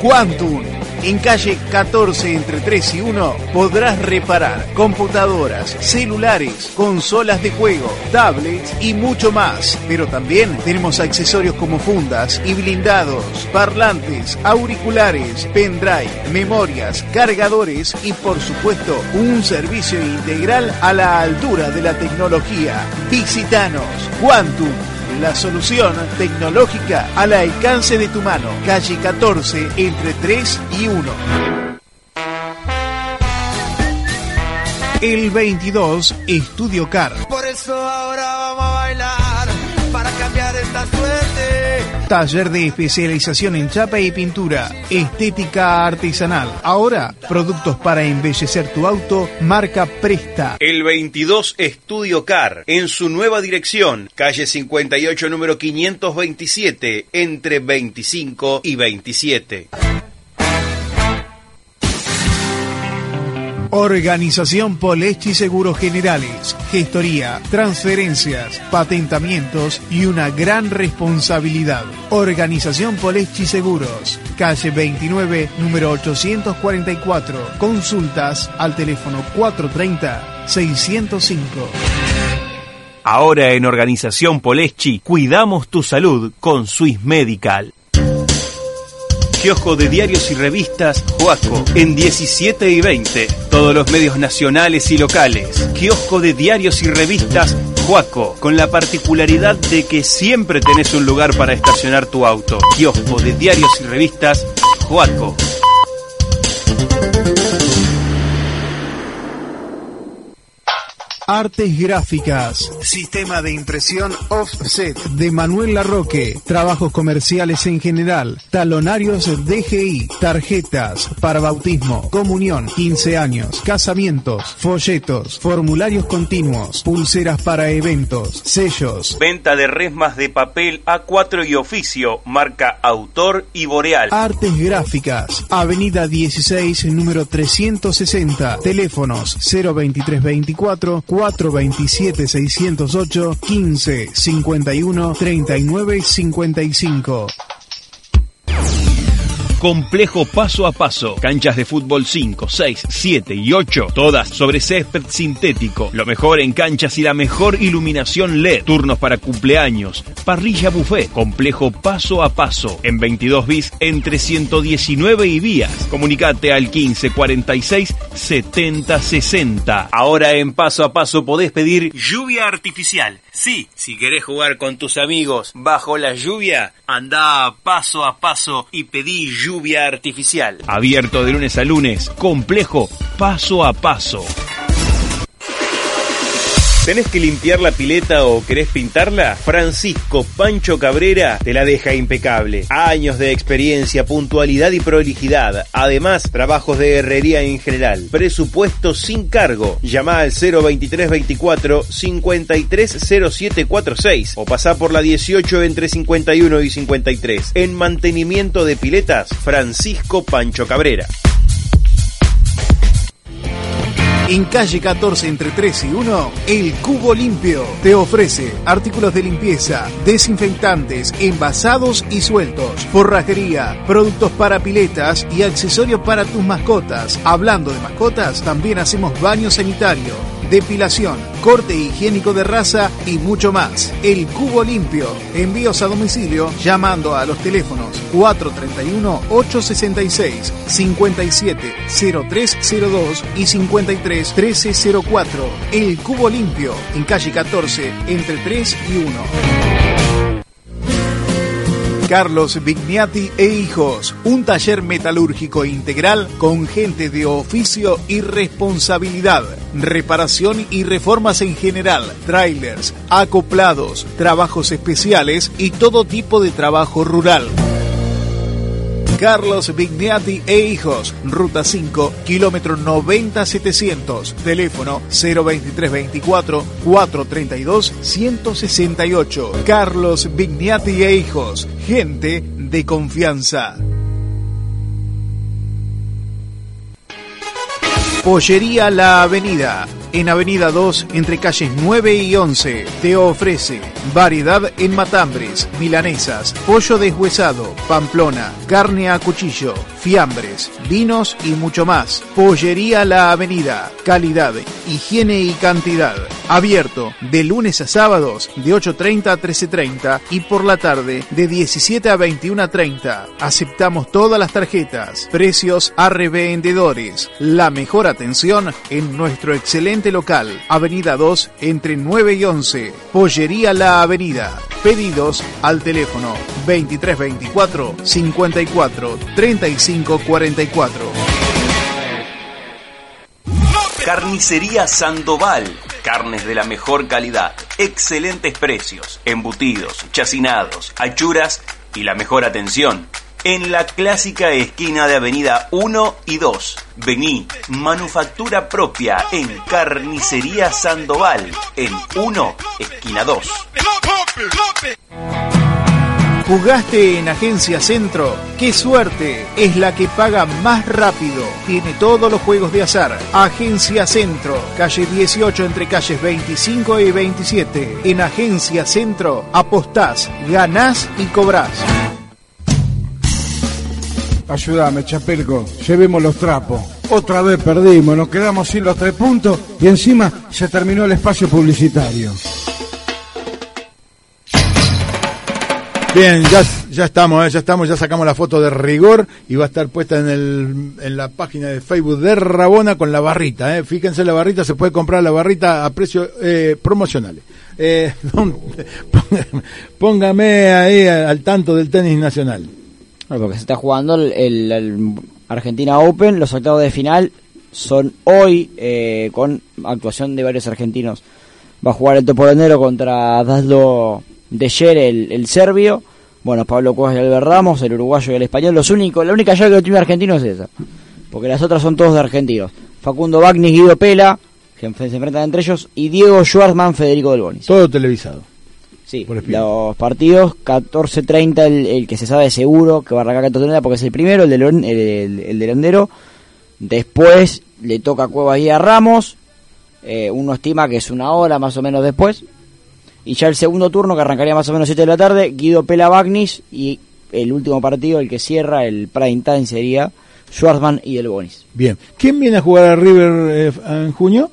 Quantum. En calle 14 entre 3 y 1 podrás reparar computadoras, celulares, consolas de juego, tablets y mucho más. Pero también tenemos accesorios como fundas y blindados, parlantes, auriculares, pendrive, memorias, cargadores y por supuesto un servicio integral a la altura de la tecnología. Visítanos. Quantum la solución tecnológica al alcance de tu mano. Calle 14, entre 3 y 1. El 22, Estudio Car. Por eso ahora vamos a bailar para cambiar esta suerte. Taller de especialización en chapa y pintura, estética artesanal. Ahora, productos para embellecer tu auto, marca Presta. El 22 Estudio Car, en su nueva dirección, calle 58, número 527, entre 25 y 27. Organización Polechi Seguros Generales, gestoría, transferencias, patentamientos y una gran responsabilidad. Organización Polechi Seguros, calle 29, número 844. Consultas al teléfono 430-605. Ahora en Organización Poleschi, cuidamos tu salud con Swiss Medical. Kiosco de diarios y revistas Joaco en 17 y 20. Todos los medios nacionales y locales. Kiosco de diarios y revistas Joaco, con la particularidad de que siempre tenés un lugar para estacionar tu auto. Kiosco de diarios y revistas Joaco. Artes gráficas. Sistema de impresión offset de Manuel Larroque. Trabajos comerciales en general. Talonarios DGI. Tarjetas para bautismo, comunión, 15 años, casamientos, folletos, formularios continuos, pulseras para eventos, sellos. Venta de resmas de papel A4 y oficio, marca Autor y Boreal. Artes gráficas. Avenida 16, número 360. Teléfonos 02324 427 608 15 51 39 55. Complejo paso a paso. Canchas de fútbol 5, 6, 7 y 8. Todas sobre césped sintético. Lo mejor en canchas y la mejor iluminación LED. Turnos para cumpleaños. Parrilla buffet. Complejo paso a paso. En 22 bis entre 119 y vías. Comunicate al 15 46 70 60. Ahora en paso a paso podés pedir lluvia artificial. Sí, si querés jugar con tus amigos bajo la lluvia, anda paso a paso y pedí lluvia artificial. Abierto de lunes a lunes. Complejo paso a paso. ¿Tenés que limpiar la pileta o querés pintarla? Francisco Pancho Cabrera te la deja impecable. Años de experiencia, puntualidad y prolijidad. Además, trabajos de herrería en general. Presupuesto sin cargo. Llama al 02324 530746 o pasá por la 18 entre 51 y 53. En mantenimiento de piletas, Francisco Pancho Cabrera. En calle 14 entre 3 y 1, El Cubo Limpio te ofrece artículos de limpieza, desinfectantes, envasados y sueltos, forrajería, productos para piletas y accesorios para tus mascotas. Hablando de mascotas, también hacemos baño sanitario, depilación, corte higiénico de raza y mucho más. El Cubo Limpio. Envíos a domicilio llamando a los teléfonos 431-866, 570302 y 531304. El Cubo Limpio. En calle 14, entre 3 y 1. Carlos Vigniati e Hijos, un taller metalúrgico integral con gente de oficio y responsabilidad, reparación y reformas en general, trailers, acoplados, trabajos especiales y todo tipo de trabajo rural. Carlos Vigniati e Hijos, Ruta 5, kilómetro 90700, teléfono 02324 432 168. Carlos Vigniati e Hijos, gente de confianza. Pollería La Avenida, en Avenida 2, entre calles 9 y 11, te ofrece variedad en matambres, milanesas, pollo deshuesado, pamplona, carne a cuchillo, fiambres, vinos y mucho más. Pollería La Avenida, calidad, higiene y cantidad. Abierto de lunes a sábados de 8.30 a 13.30 y por la tarde de 17 a 21.30. Aceptamos todas las tarjetas, precios a revendedores, la mejor atención en nuestro excelente local, Avenida 2, entre 9 y 11. Pollería La Avenida. Pedidos al teléfono 2324 54 35 44. Carnicería Sandoval. Carnes de la mejor calidad, excelentes precios, embutidos, chacinados, achuras y la mejor atención. En la clásica esquina de Avenida 1 y 2. Vení, manufactura propia en Carnicería Sandoval, en 1, esquina 2. ¿Jugaste en Agencia Centro? ¡Qué suerte! Es la que paga más rápido. Tiene todos los juegos de azar. Agencia Centro, calle 18 entre calles 25 y 27. En Agencia Centro apostás, ganás y cobrás. Ayúdame, Chapelco. Llevemos los trapos. Otra vez perdimos, nos quedamos sin los tres puntos y encima se terminó el espacio publicitario. Bien, ya, ya estamos, eh, ya estamos, ya sacamos la foto de rigor y va a estar puesta en, el, en la página de Facebook de Rabona con la barrita. Eh. Fíjense la barrita, se puede comprar la barrita a precios eh, promocionales. Póngame ahí al tanto del tenis nacional. Porque se está jugando el, Argentina Open, los octavos de final son hoy eh, con actuación de varios argentinos. Va a jugar el Toporonero contra Daslo Deyer, el, el serbio. Bueno, Pablo Cuevas y Albert Ramos, el uruguayo y el español. Los únicos, la única llave que tiene argentino es esa. Porque las otras son todos de argentinos. Facundo Bagnis, Guido Pela, que se enfrentan entre ellos, y Diego Schwartzman, Federico Del Bonis. Todo televisado. Sí, los partidos, 14.30 el, el que se sabe seguro que va a arrancar 14.30 porque es el primero, el de, León- el, el- el de Londero. Después le toca a Cuevas y a Ramos. eh, uno estima que es una hora más o menos después. Y ya el segundo turno, que arrancaría más o menos 7 de la tarde, Guido Pela Bagnis. Y el último partido, el que cierra el prime time, sería Schwarzman y Del Bonis. Bien. ¿Quién viene a jugar a River eh, en junio?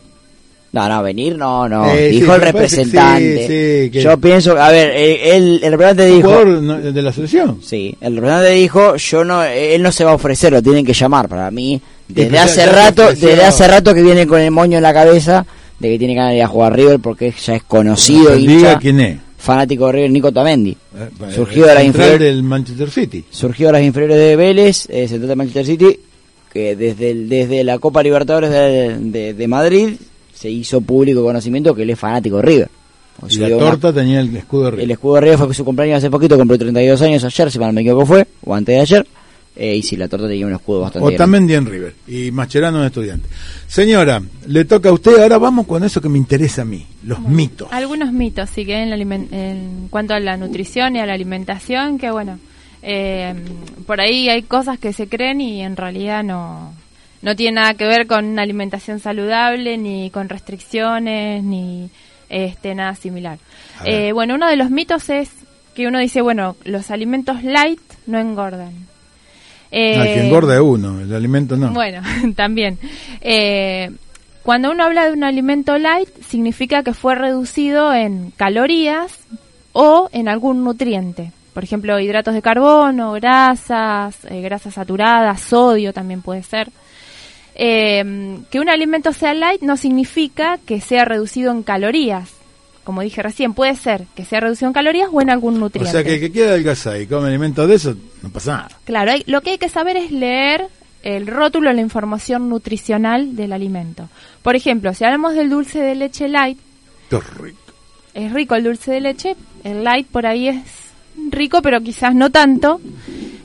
No, no, venir no, no. Eh, dijo sí, el sí, representante. sí, que- Yo pienso, a ver, eh, él, el representante ¿Un dijo... jugador de la selección? Sí, el representante dijo, yo no, él no se va a ofrecer, lo tienen que llamar. Para mí, desde hace rato, desde hace rato que viene con el moño en la cabeza de que tiene ganas de ir a jugar a River porque ya es conocido Diga hincha, quién es. fanático de River, Nico Tamendi. Eh, Surgido de las inferiores del Manchester City. surgió de las inferiores de Vélez, eh, se trata de Manchester City, que desde, el- desde la Copa Libertadores de, de- de Madrid se hizo público conocimiento que él es fanático de River. O Y la una- torta tenía el escudo de River. el escudo de River fue su cumpleaños hace poquito, compró 32 años ayer, si mal no me equivoco fue, o antes de ayer. Eh, y si la torta tenía un escudo bastante grande. Otamendi en River y Mascherano en Estudiante. Señora, le toca a usted. Ahora vamos con eso que me interesa a mí, los mitos. Algunos mitos, sí, que en, la en cuanto a la nutrición y a la alimentación, que bueno, eh, por ahí hay cosas que se creen y en realidad no, no tiene nada que ver con una alimentación saludable, ni con restricciones, ni este nada similar. Eh, bueno, uno de los mitos es que uno dice, bueno, los alimentos light no engordan. Eh, No, el que engorda es uno, el alimento no. bueno, también. Eh, cuando uno habla de un alimento light, significa que fue reducido en calorías o en algún nutriente. Por ejemplo, hidratos de carbono, grasas, eh, grasas saturadas, sodio también puede ser. Eh, que un alimento sea light no significa que sea reducido en calorías. Como dije recién, puede ser que sea reducido en calorías o en algún o nutriente. sea que el que quiera adelgazar y come alimentos de eso, no pasa nada. Claro, hay- lo que hay que saber es leer el rótulo, la información nutricional del alimento. Por ejemplo, si hablamos del dulce de leche light, Qué rico. es rico el dulce de leche, el light por ahí es rico, pero quizás no tanto.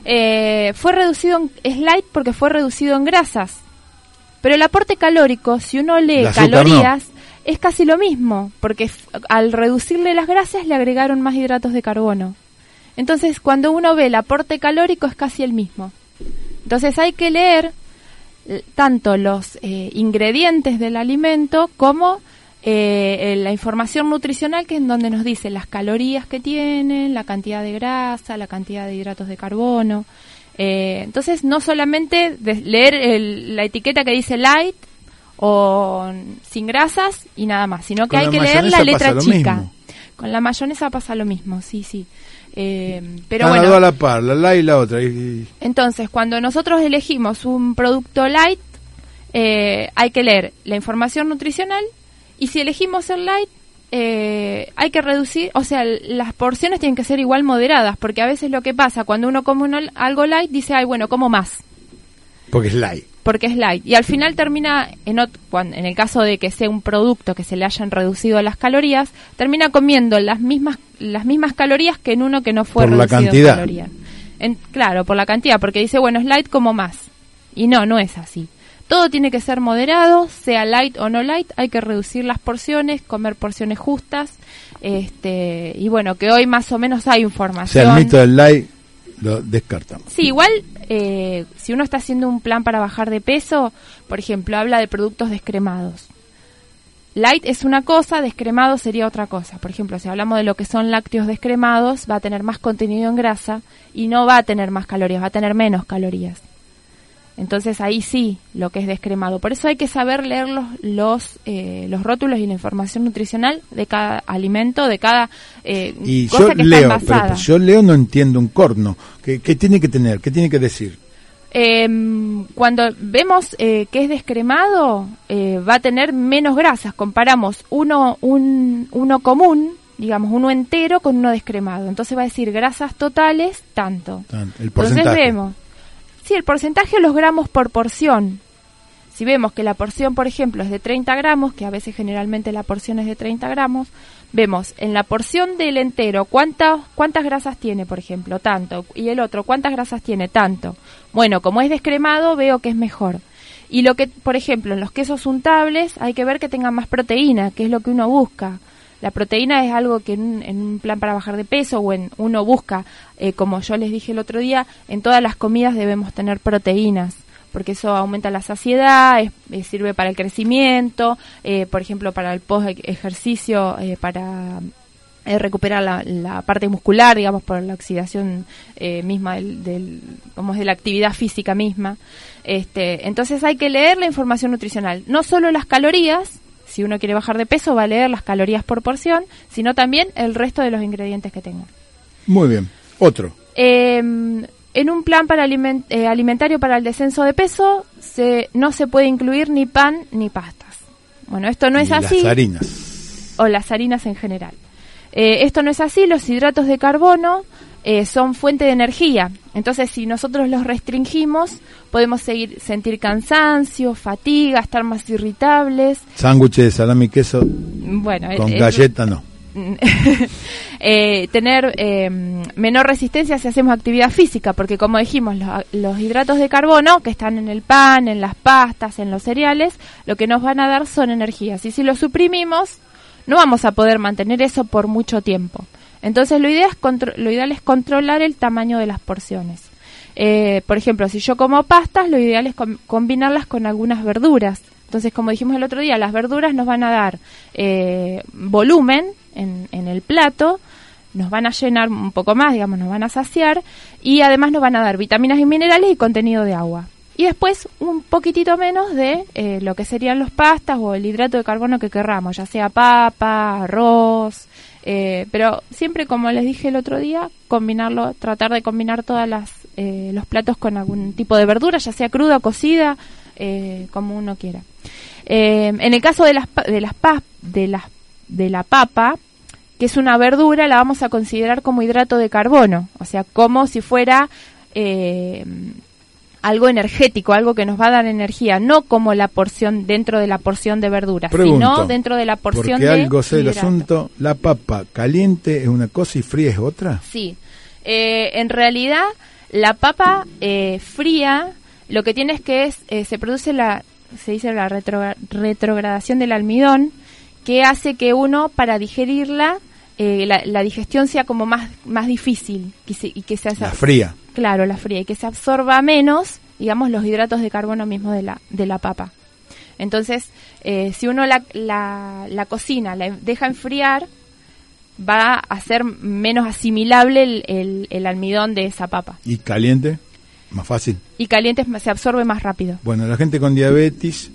Eh, fue reducido, en- es light porque fue reducido en grasas. Pero el aporte calórico, si uno lee calorías, es casi lo mismo, porque al reducirle las grasas le agregaron más hidratos de carbono. Entonces, cuando uno ve el aporte calórico es casi el mismo. Entonces hay que leer eh, tanto los eh, ingredientes del alimento como eh, la información nutricional que es en donde nos dice las calorías que tienen, la cantidad de grasa, la cantidad de hidratos de carbono. Eh, entonces no solamente leer el- la etiqueta que dice light o sin grasas y nada más, sino que Con hay que leer la letra chica. mismo. Con la mayonesa pasa lo mismo, sí, sí. Eh, pero bueno, a la par, la light y la otra. y- y- entonces, cuando nosotros elegimos un producto light, eh, hay que leer la información nutricional y si elegimos el light, eh, hay que reducir, o sea, las porciones tienen que ser igual moderadas, porque a veces lo que pasa cuando uno come algo light, dice, ay, bueno, como más, Porque es light. porque es light. Y al final termina, en, en el caso de que sea un producto que se le hayan reducido las calorías, termina comiendo las mismas, las mismas calorías que en uno que no fue Por la reducido en calorías. En- claro, por la cantidad, porque dice, bueno, es light como más. Y no, no es así. Todo tiene que ser moderado, sea light o no light, hay que reducir las porciones, comer porciones justas, este, y bueno, que hoy más o menos hay O información. sea, el mito del light lo descartamos. Sí, igual eh, si uno está haciendo un plan para bajar de peso, por ejemplo, habla de productos descremados. Light es una cosa, descremado sería otra cosa. Por ejemplo, si hablamos de lo que son lácteos descremados, va a tener más contenido en grasa y no va a tener más calorías, va a tener menos calorías. Entonces ahí sí, lo que es descremado. Por eso hay que saber leer los, los, eh, los rótulos y la información nutricional de cada alimento, de cada eh, Y cosa yo que leo, está envasada. pero yo leo no entiendo un corno. ¿Qué, qué tiene que tener? ¿Qué tiene que decir? Eh, cuando vemos eh, que es descremado, eh, va a tener menos grasas. Comparamos uno, un, uno común, digamos, uno entero con uno descremado. Entonces va a decir grasas totales, tanto. Tan- El Entonces vemos. Sí, el porcentaje los gramos por porción. Si vemos que la porción, por ejemplo, es de 30 gramos, que a veces generalmente la porción es de 30 gramos, vemos en la porción del entero cuántas, cuántas grasas tiene, por ejemplo, tanto, y el otro cuántas grasas tiene, tanto. Bueno, como es descremado, veo que es mejor. Y lo que, por ejemplo, en los quesos untables hay que ver que tengan más proteína, que es lo que uno busca. La proteína es algo que en, un- en un plan para bajar de peso o en uno busca, eh, como yo les dije el otro día, en todas las comidas debemos tener proteínas, porque eso aumenta la saciedad, es- eh, sirve para el crecimiento, eh, por ejemplo, para el post ejercicio, para recuperar la, parte muscular, digamos, por la oxidación misma del, del- como es de la actividad física misma. Este, entonces hay que leer la información nutricional, no solo las calorías, si uno quiere bajar de peso va a leer las calorías por porción, sino también el resto de los ingredientes que tenga. Muy bien. Otro. Eh, en un plan para aliment- eh, alimentario para el descenso de peso se, no se puede incluir ni pan ni pastas. Bueno, esto no es así. Las harinas. O las harinas en general. Eh, esto no es así, los hidratos de carbono eh, son fuente de energía. Entonces, si nosotros los restringimos, podemos seguir sentir cansancio, fatiga, estar más irritables. Sándwiches de salami y queso Bueno, con eh, galleta no. eh, tener eh, menor resistencia si hacemos actividad física, porque como dijimos, los hidratos de carbono que están en el pan, en las pastas, en los cereales, lo que nos van a dar son energías. Y si los suprimimos, no vamos a poder mantener eso por mucho tiempo. Entonces lo ideal es, lo ideal es controlar el tamaño de las porciones. Eh, por ejemplo, si yo como pastas, lo ideal es com- combinarlas con algunas verduras. Entonces, como dijimos el otro día, las verduras nos van a dar eh, volumen en, en el plato, nos van a llenar un poco más, digamos, nos van a saciar y además nos van a dar vitaminas y minerales y contenido de agua. Y después un poquitito menos de eh, lo que serían los pastas o el hidrato de carbono que querramos, ya sea papa, arroz, eh, pero siempre como les dije el otro día, combinarlo, tratar de combinar todas las eh, los platos con algún tipo de verdura, ya sea cruda o cocida, eh, como uno quiera. Eh, en el caso de las de las de las de la papa, que es una verdura, la vamos a considerar como hidrato de carbono, o sea, como si fuera eh, algo energético, algo que nos va a dar energía, no como la porción dentro de la porción de verduras, Pregunto, sino dentro de la porción Porque de algo sé del asunto. La papa caliente es una cosa y fría es otra. Sí, Eh, en realidad la papa eh, fría lo que tiene es que es, eh, se produce la, se dice la retrogra- retrogradación del almidón, que hace que uno para digerirla eh, la, la digestión sea como más, más difícil se- y que se La fría. Claro, la fría y que se absorba menos, digamos, los hidratos de carbono mismo de la, de la papa. Entonces, eh, si uno la, la, la cocina, la deja enfriar, va a ser menos asimilable el, el- el almidón de esa papa. Y caliente, más fácil. Y caliente se absorbe más rápido. Bueno, la gente con diabetes,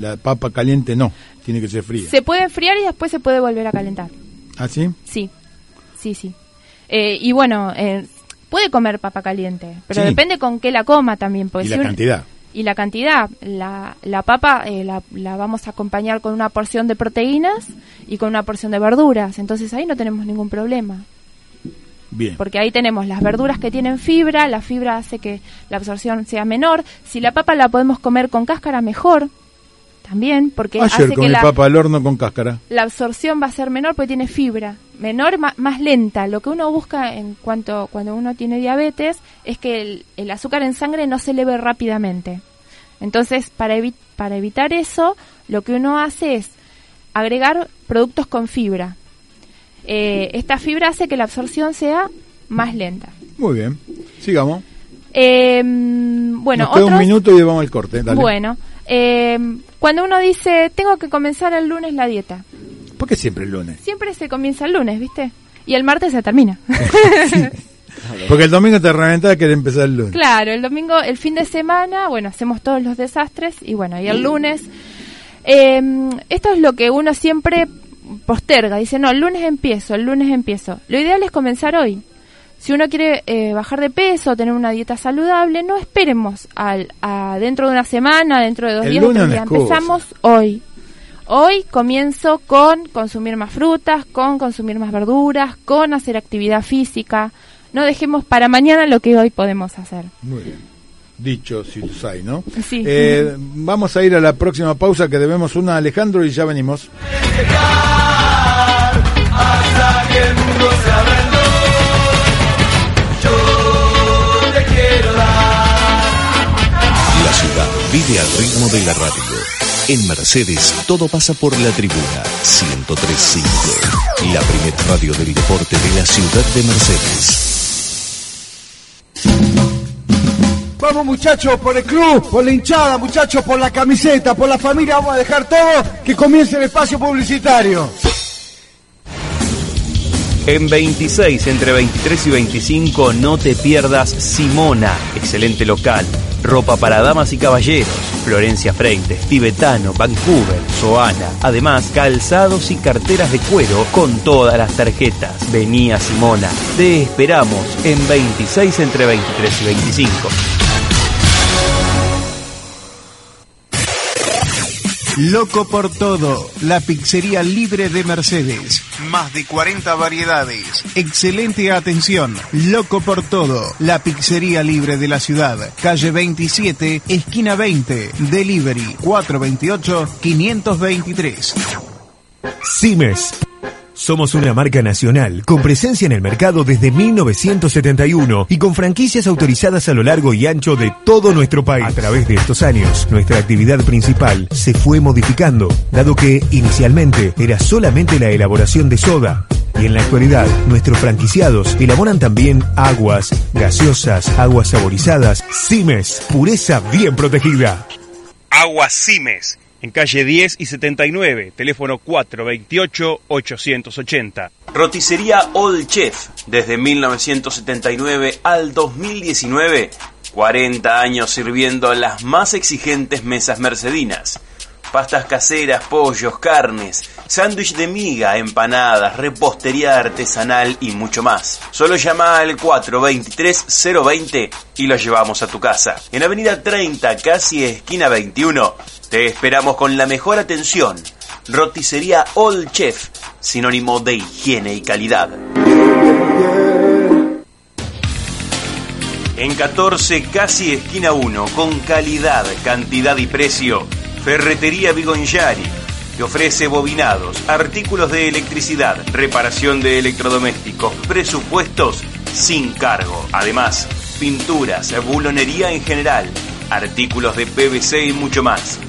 la papa caliente no, tiene que ser fría. Se puede enfriar y después se puede volver a calentar. ¿Ah, sí? Sí, sí, sí. Eh, y bueno, eh, puede comer papa caliente, pero Sí. depende con qué la coma también. Porque Y si la un- cantidad. y la cantidad. La, la papa eh, la, la vamos a acompañar con una porción de proteínas y con una porción de verduras. Entonces ahí no tenemos ningún problema. Bien. Porque ahí tenemos las verduras que tienen fibra, la fibra hace que la absorción sea menor. Si la papa la podemos comer con cáscara, mejor. También, porque Ayer hace que la, papa al horno con cáscara. la absorción va a ser menor porque tiene fibra. Menor, más lenta. Lo que uno busca en cuanto cuando uno tiene diabetes es que el, el azúcar en sangre no se eleve rápidamente. Entonces, para, evi- para evitar eso, lo que uno hace es agregar productos con fibra. Eh, esta fibra hace que la absorción sea más lenta. Muy bien. Sigamos. Eh, bueno, Nos queda un otros- minuto y vamos al corte. Dale. bueno, eh, cuando uno dice tengo que comenzar el lunes la dieta, ¿Por qué siempre el lunes? siempre se comienza el lunes, ¿viste? Y el martes se termina. Porque el domingo te reventás que empezar el lunes. claro, el domingo, el fin de semana, bueno, hacemos todos los desastres y bueno, y el lunes. eh, esto es lo que uno siempre posterga, dice, no, el lunes empiezo, el lunes empiezo. Lo ideal es comenzar hoy. Si uno quiere eh, bajar de peso, tener una dieta saludable, no esperemos al, a dentro de una semana, dentro de dos El días, no. Empezamos hoy. Hoy comienzo con consumir más frutas, con consumir más verduras, con hacer actividad física. No dejemos para mañana lo que hoy podemos hacer. Muy bien. Dicho si los hay, ¿no? Sí. Eh, vamos a ir a la próxima pausa que debemos una a Alejandro y ya venimos. Vive al ritmo de la radio. En Mercedes todo pasa por la tribuna 1035. La primera radio del deporte de la ciudad de Mercedes. Vamos muchachos, por el club, por la hinchada, muchachos, por la camiseta, por la familia, vamos a dejar todo, que comience el espacio publicitario. En 26, entre 23 y 25, no te pierdas Simona, excelente local. Ropa para damas y caballeros, Florencia Freites, Tibetano, Vancouver, Soana. Además, calzados y carteras de cuero con todas las tarjetas. Vení a Simona. Te esperamos en 26, entre 23 y 25. Loco por todo, la pizzería libre de Mercedes. Más de 40 variedades. Excelente atención. Loco por todo, la pizzería libre de la ciudad. Calle 27, esquina 20. Delivery 428-523. Simes. Somos una marca nacional con presencia en el mercado desde 1971 y con franquicias autorizadas a lo largo y ancho de todo nuestro país. A través de estos años, nuestra actividad principal se fue modificando, dado que inicialmente era solamente la elaboración de soda. Y en la actualidad, nuestros franquiciados elaboran también aguas, gaseosas, aguas saborizadas, Simes, pureza bien protegida. Agua Simes, en calle 10 y 79, teléfono 428-880. Roticería Old Chef, desde 1979 al 2019, 40 años sirviendo las más exigentes mesas mercedinas. Pastas caseras, pollos, carnes, sándwich de miga, empanadas, repostería artesanal y mucho más. Solo llama al 423-020 y lo llevamos a tu casa. En Avenida 30, casi esquina 21, te esperamos con la mejor atención. Roticería Old Chef, sinónimo de higiene y calidad. En 14, casi esquina 1, con calidad, cantidad y precio, Ferretería Vigonyari. Te ofrece bobinados, artículos de electricidad, reparación de electrodomésticos, presupuestos sin cargo. Además, pinturas, bulonería en general, artículos de PVC y mucho más.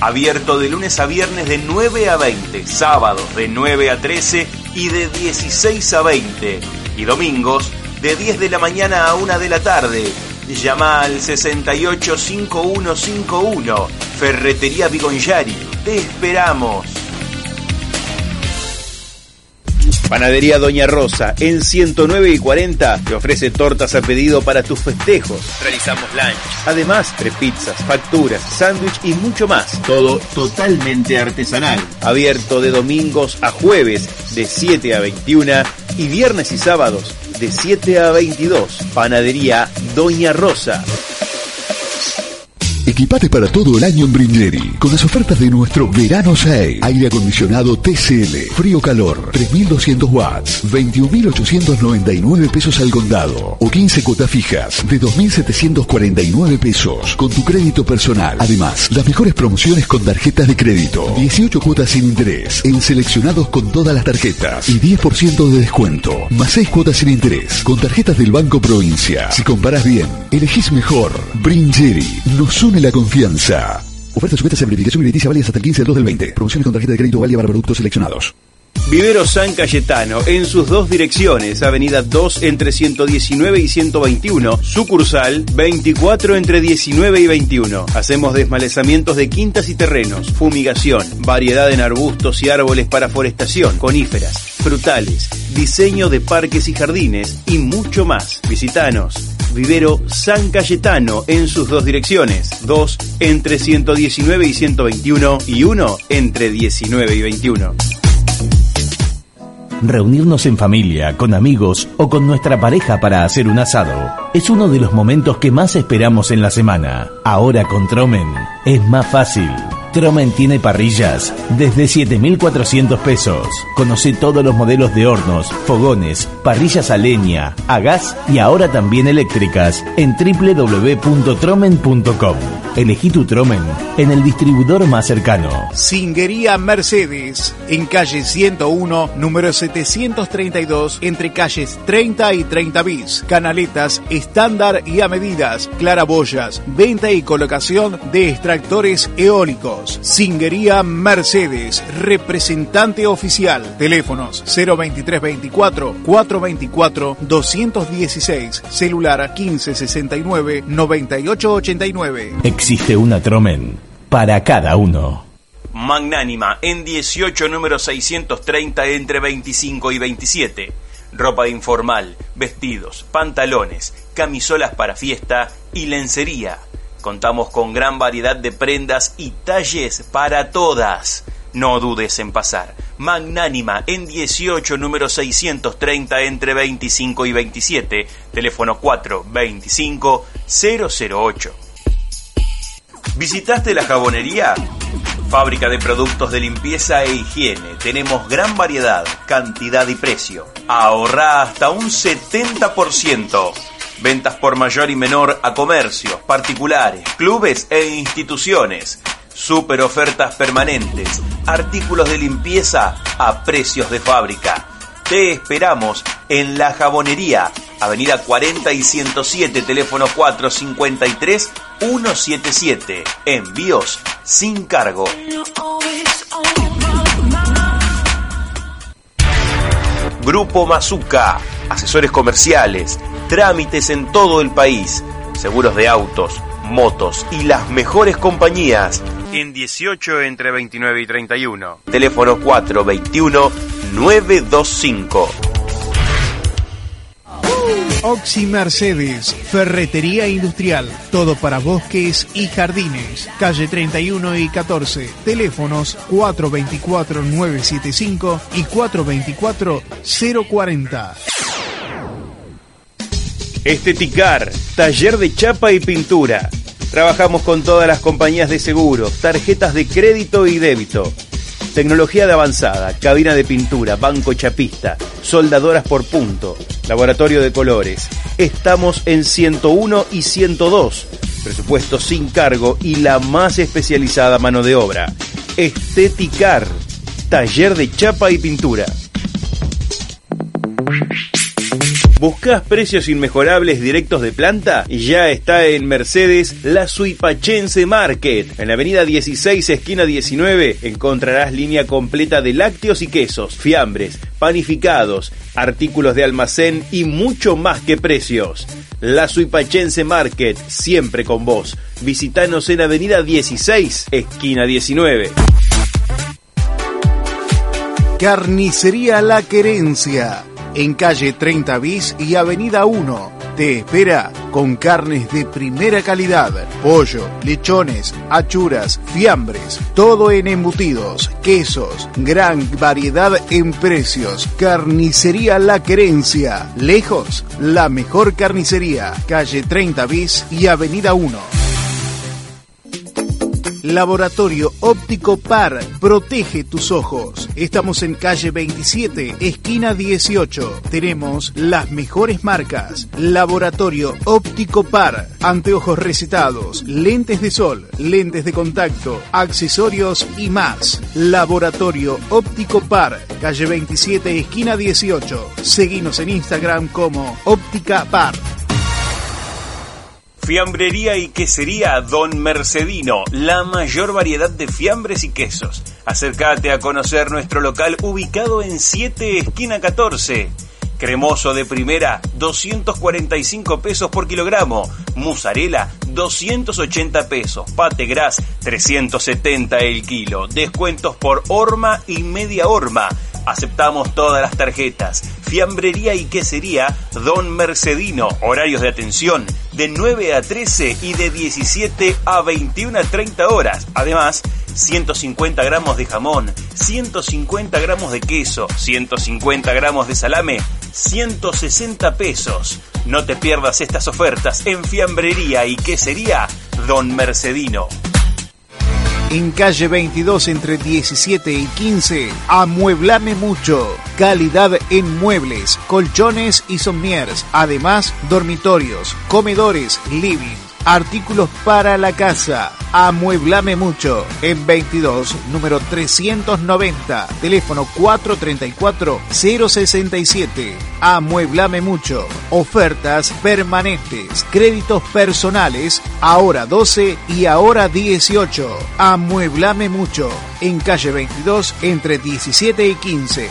Abierto de lunes a viernes de 9 a 20, sábados de 9 a 13 y de 16 a 20. Y domingos de 10 de la mañana a 1 de la tarde. Llama al 685151. Ferretería Vigonyari. Te esperamos. Panadería Doña Rosa, en 109 y 40, te ofrece tortas a pedido para tus festejos. Realizamos lunch. Además, pizzas, facturas, sándwich y mucho más. Todo totalmente artesanal. Abierto de domingos a jueves, de 7 a 21 y viernes y sábados, de 7 a 22. Panadería Doña Rosa. Equipate para todo el año en Bringeri, con las ofertas de nuestro Verano 6. Aire acondicionado TCL, frío-calor, 3200 watts, 21.899 pesos al condado, o 15 cuotas fijas de 2.749 pesos, con tu crédito personal. Además, las mejores promociones con tarjetas de crédito, 18 cuotas sin interés, en seleccionados con todas las tarjetas, y 10% de descuento, más 6 cuotas sin interés, con tarjetas del Banco Provincia. Si comparás bien, elegís mejor. Bringeri, nos une la confianza. Ofertas sujetas a verificación y leticia válidas hasta el 15 del 2 del 20. Promociones con tarjeta de crédito válida para productos seleccionados. Vivero San Cayetano, en sus dos direcciones, Avenida 2 entre 119 y 121, sucursal 24 entre 19 y 21. Hacemos desmalezamientos de quintas y terrenos, fumigación, variedad en arbustos y árboles para forestación, coníferas, frutales, diseño de parques y jardines y mucho más. Visitanos. Vivero San Cayetano en sus dos direcciones, 2 entre 119 y 121 y 1 entre 19 y 21. Reunirnos en familia, con amigos o con nuestra pareja para hacer un asado es uno de los momentos que más esperamos en la semana. Ahora con Tromen es más fácil. Tromen tiene parrillas desde 7.400 pesos. Conoce todos los modelos de hornos, fogones, parrillas a leña, a gas y ahora también eléctricas en www.tromen.com. Elegí tu Tromen en el distribuidor más cercano. Singuería Mercedes, en calle 101, número 732, entre calles 30 y 30 bis. Canaletas estándar y a medidas, claraboyas, venta y colocación de extractores eólicos. Singuería Mercedes, representante oficial. Teléfonos 02324 424 216, celular 1569 9889. Existe una Tromen para cada uno. Magnánima en 18 número 630 entre 25 y 27. Ropa informal, vestidos, pantalones, camisolas para fiesta y lencería. Contamos con gran variedad de prendas y talles para todas. No dudes en pasar. Magnánima en 18 número 630 entre 25 y 27. Teléfono 425 008. ¿Visitaste la jabonería? Fábrica de productos de limpieza e higiene. Tenemos gran variedad, cantidad y precio. Ahorra hasta un 70%. Ventas por mayor y menor a comercios, particulares, clubes e instituciones. Super ofertas permanentes. Artículos de limpieza a precios de fábrica. Te esperamos en La Jabonería, Avenida 40 y 107, teléfono 453 177. Envíos sin cargo. Grupo Mazuca, asesores comerciales, trámites en todo el país, seguros de autos, motos y las mejores compañías. En 18 entre 29 y 31. Teléfono 421 925. Oxy Mercedes, Ferretería Industrial, todo para bosques y jardines, calle 31 y 14, teléfonos 424-975 y 424-040. Esteticar, taller de chapa y pintura. Trabajamos con todas las compañías de seguro, tarjetas de crédito y débito. Tecnología de avanzada, cabina de pintura, banco chapista, soldadoras por punto, laboratorio de colores. Estamos en 101 y 102. Presupuesto sin cargo y la más especializada mano de obra. Esteticar, taller de chapa y pintura. ¿Buscas precios inmejorables directos de planta? Ya está en Mercedes la Suipachense Market. En la avenida 16, esquina 19, encontrarás línea completa de lácteos y quesos, fiambres, panificados, artículos de almacén y mucho más que precios. La Suipachense Market, siempre con vos. Visítanos en avenida 16, esquina 19. Carnicería La Querencia, en calle 30 bis y avenida 1. Te espera con carnes de primera calidad, pollo, lechones, achuras, fiambres, todo en embutidos, quesos, gran variedad en precios. Carnicería La Querencia, lejos, la mejor carnicería, calle 30 bis y avenida 1. Laboratorio Óptico Par. Protege tus ojos. Estamos en calle 27, esquina 18. Tenemos las mejores marcas. Laboratorio Óptico Par. Anteojos recetados, lentes de sol, lentes de contacto, accesorios y más. Laboratorio Óptico Par. Calle 27, esquina 18. Seguimos en Instagram como Óptica Par. Fiambrería y quesería Don Mercedino, la mayor variedad de fiambres y quesos. Acércate a conocer nuestro local ubicado en 7 esquina 14. Cremoso de primera, 245 pesos por kilogramo. Musarela, 280 pesos. Pate gras, 370 el kilo. Descuentos por horma y media horma. Aceptamos todas las tarjetas. Fiambrería y quesería Don Mercedino. Horarios de atención de 9 a 13 y de 17 a 21 a 30 horas. Además, 150 gramos de jamón, 150 gramos de queso, 150 gramos de salame, 160 pesos. No te pierdas estas ofertas en Fiambrería y Quesería Don Mercedino. En calle 22 entre 17 y 15, amueblame mucho. Calidad en muebles, colchones y sommiers. Además, dormitorios, comedores, living. Artículos para la casa. Amueblame mucho. En 22, número 390. Teléfono 434-067. Amueblame mucho. Ofertas permanentes. Créditos personales. Ahora 12 y ahora 18. Amueblame mucho. En calle 22 entre 17 y 15.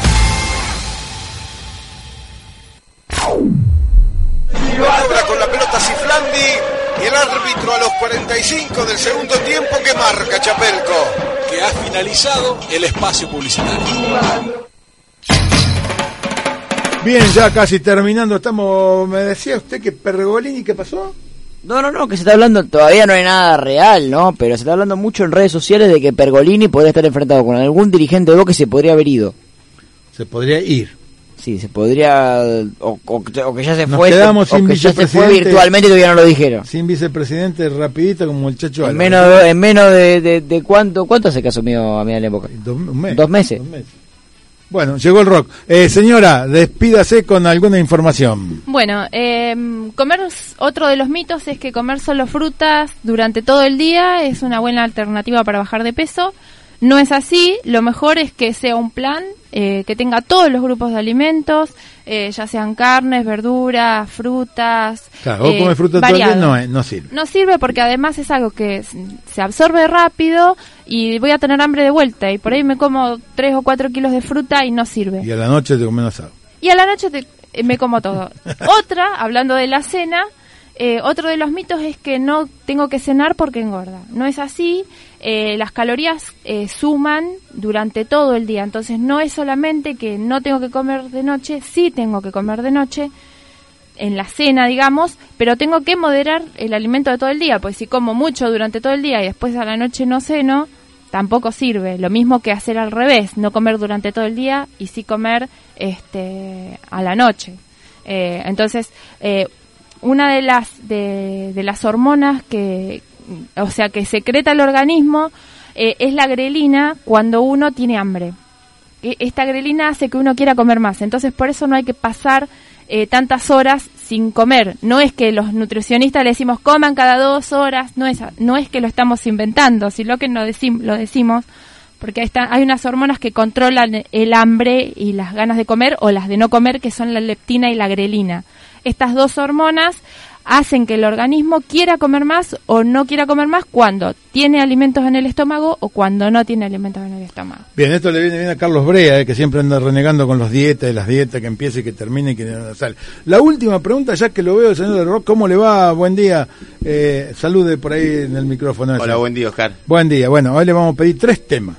45 del segundo tiempo que marca Chapelco. que ha finalizado el espacio publicitario. Bien, ya casi terminando, estamos, me decía usted que Pergolini, ¿qué pasó? No, no, no, que se está hablando, todavía no hay nada real, ¿no? Pero se está hablando mucho en redes sociales de que Pergolini podría estar enfrentado con algún dirigente de Boca que se podría haber ido. Se podría ir. Sí, se podría, o, o que- o que ya se Nos fue, quedamos o que ya se fue virtualmente y todavía no lo dijeron. Sin vicepresidente, rapidito como el Chacho En menos, de, en menos de, de, de cuánto, ¿cuánto hace que asumió a en Boca? Dos, un mes. Dos meses. Dos meses. Bueno, llegó el rock. Eh, señora, despídase con alguna información. Bueno, eh, comer, otro de los mitos es que comer solo frutas durante todo el día es una buena alternativa para bajar de peso. No es así, lo mejor es que sea un plan eh, que tenga todos los grupos de alimentos, eh, ya sean carnes, verduras, frutas. Claro, vos eh, comes fruta todo el día, no, no sirve. No sirve porque además es algo que se absorbe rápido y voy a tener hambre de vuelta y por ahí me como 3 o 4 kilos de fruta y no sirve. Y a la noche te comes asado. Y a la noche te- eh, me como todo. Otra, hablando de la cena, eh, otro de los mitos es que no tengo que cenar porque engorda. No es así. Eh, las calorías eh, suman durante todo el día. Entonces no es solamente que no tengo que comer de noche, sí tengo que comer de noche en la cena, digamos, pero tengo que moderar el alimento de todo el día, pues si como mucho durante todo el día y después a la noche no ceno, tampoco sirve. Lo mismo que hacer al revés, no comer durante todo el día y sí comer este a la noche. Eh, entonces, eh, una de las de las hormonas que, o sea, que secreta el organismo eh, es la grelina cuando uno tiene hambre. E- Esta grelina hace que uno quiera comer más, entonces por eso no hay que pasar eh, tantas horas sin comer. No es que los nutricionistas le decimos coman cada dos horas, no es, no es que lo estamos inventando, sino que lo, decim- lo decimos porque hay unas hormonas que controlan el hambre y las ganas de comer o las de no comer, que son la leptina y la grelina. Estas dos hormonas hacen que el organismo quiera comer más o no quiera comer más cuando tiene alimentos en el estómago o cuando no tiene alimentos en el estómago. Bien, esto le viene bien a Carlos Brea, eh, que siempre anda renegando con los dietas y las dietas, que empiece y que termine y que no sale. La última pregunta, ya que lo veo, señor del Rock, ¿cómo le va? Buen día. Eh, salude por ahí en el micrófono. Hola, buen día, Oscar. Buen día. Bueno, hoy le vamos a pedir tres temas.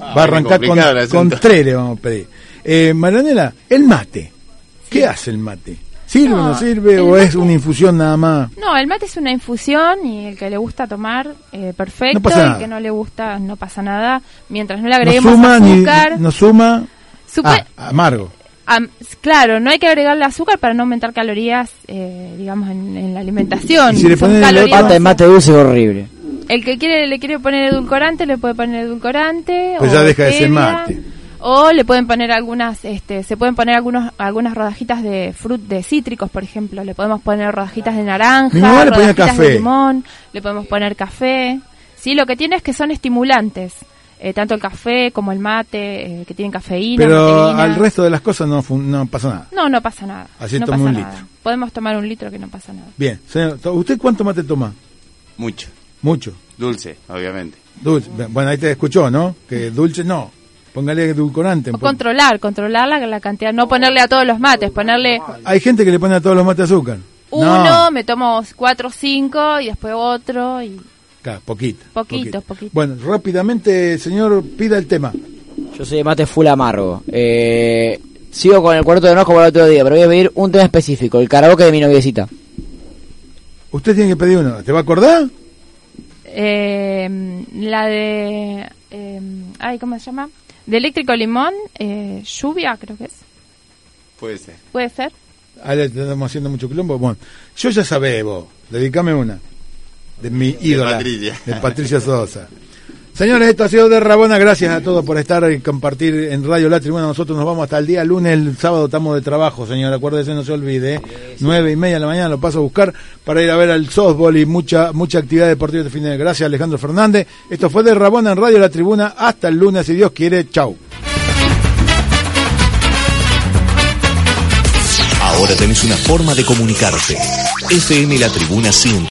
Ah, Va a arrancar con, con tres, le vamos a pedir. Eh, Marianela, el mate. ¿Qué hace el mate? ¿Sirve o no No, sirve? el ¿O es una infusión nada más? No, el mate es una infusión y el que le gusta tomar, eh, perfecto. No pasa y nada. el que no le gusta, no pasa nada. Mientras no le No agreguemos suma, azúcar. no suma. Supe- Ah, amargo. Am- claro, no hay que agregarle azúcar para no aumentar calorías, eh, digamos, en, en la alimentación. Y si le ponen Pata de mate dulce es horrible. El que quiere le quiere poner edulcorante, le puede poner edulcorante. Pues o ya deja de ser mate. O le pueden poner algunas, este, se pueden poner algunos, algunas rodajitas de frut, de cítricos, por ejemplo. Le podemos poner rodajitas de naranja, Mi mamá le ponía rodajitas café. de limón, le podemos poner café. Sí, lo que tiene es que son estimulantes. Eh, tanto el café como el mate, eh, que tienen cafeína, Pero mateína. al resto de las cosas no, fun- no pasa nada. No, no pasa nada. Así no tome pasa un nada. litro. Podemos tomar un litro que no pasa nada. Bien, señor, ¿usted cuánto mate toma? Mucho. Mucho. Dulce, obviamente. Dulce. Bueno, ahí te escuchó, ¿no? Que dulce no. Póngale edulcorante. O controlar, controlar la, la cantidad, no ponerle a todos los mates, ponerle Hay gente que le pone a todos los mates azúcar. uno, No, me tomo cuatro o cinco y después otro y claro, poquito. poquito, poquito. Bueno, rápidamente, señor, pida el tema. Yo soy de mate full amargo. Eh, sigo con el cuarto de enojo para el otro día, pero voy a pedir un tema específico, el karaoke de mi noviecita. Usted tiene que pedir uno. ¿Te va a acordar? Eh, la de, eh, ay, ¿cómo se llama? De eléctrico limón, eh, lluvia creo que es. Puede ser. Puede ser. Ahí le estamos haciendo mucho quilombo. Bueno, yo ya sabé, vos. Dedicame una. De mi ídola. Patricia. De Patricia Sosa. Señores, esto ha sido de Rabona. Gracias a todos por estar y compartir en Radio La Tribuna. Nosotros nos vamos hasta el día lunes. El sábado estamos de trabajo, señor. Acuérdese, no se olvide. Nueve y media de la mañana lo paso a buscar para ir a ver al softball y mucha mucha actividad deportiva este fin de Gracias, Alejandro Fernández. Esto fue de Rabona en Radio La Tribuna. Hasta el lunes, si Dios quiere. Chau. Ahora tenés una forma de comunicarte. FM La Tribuna 100.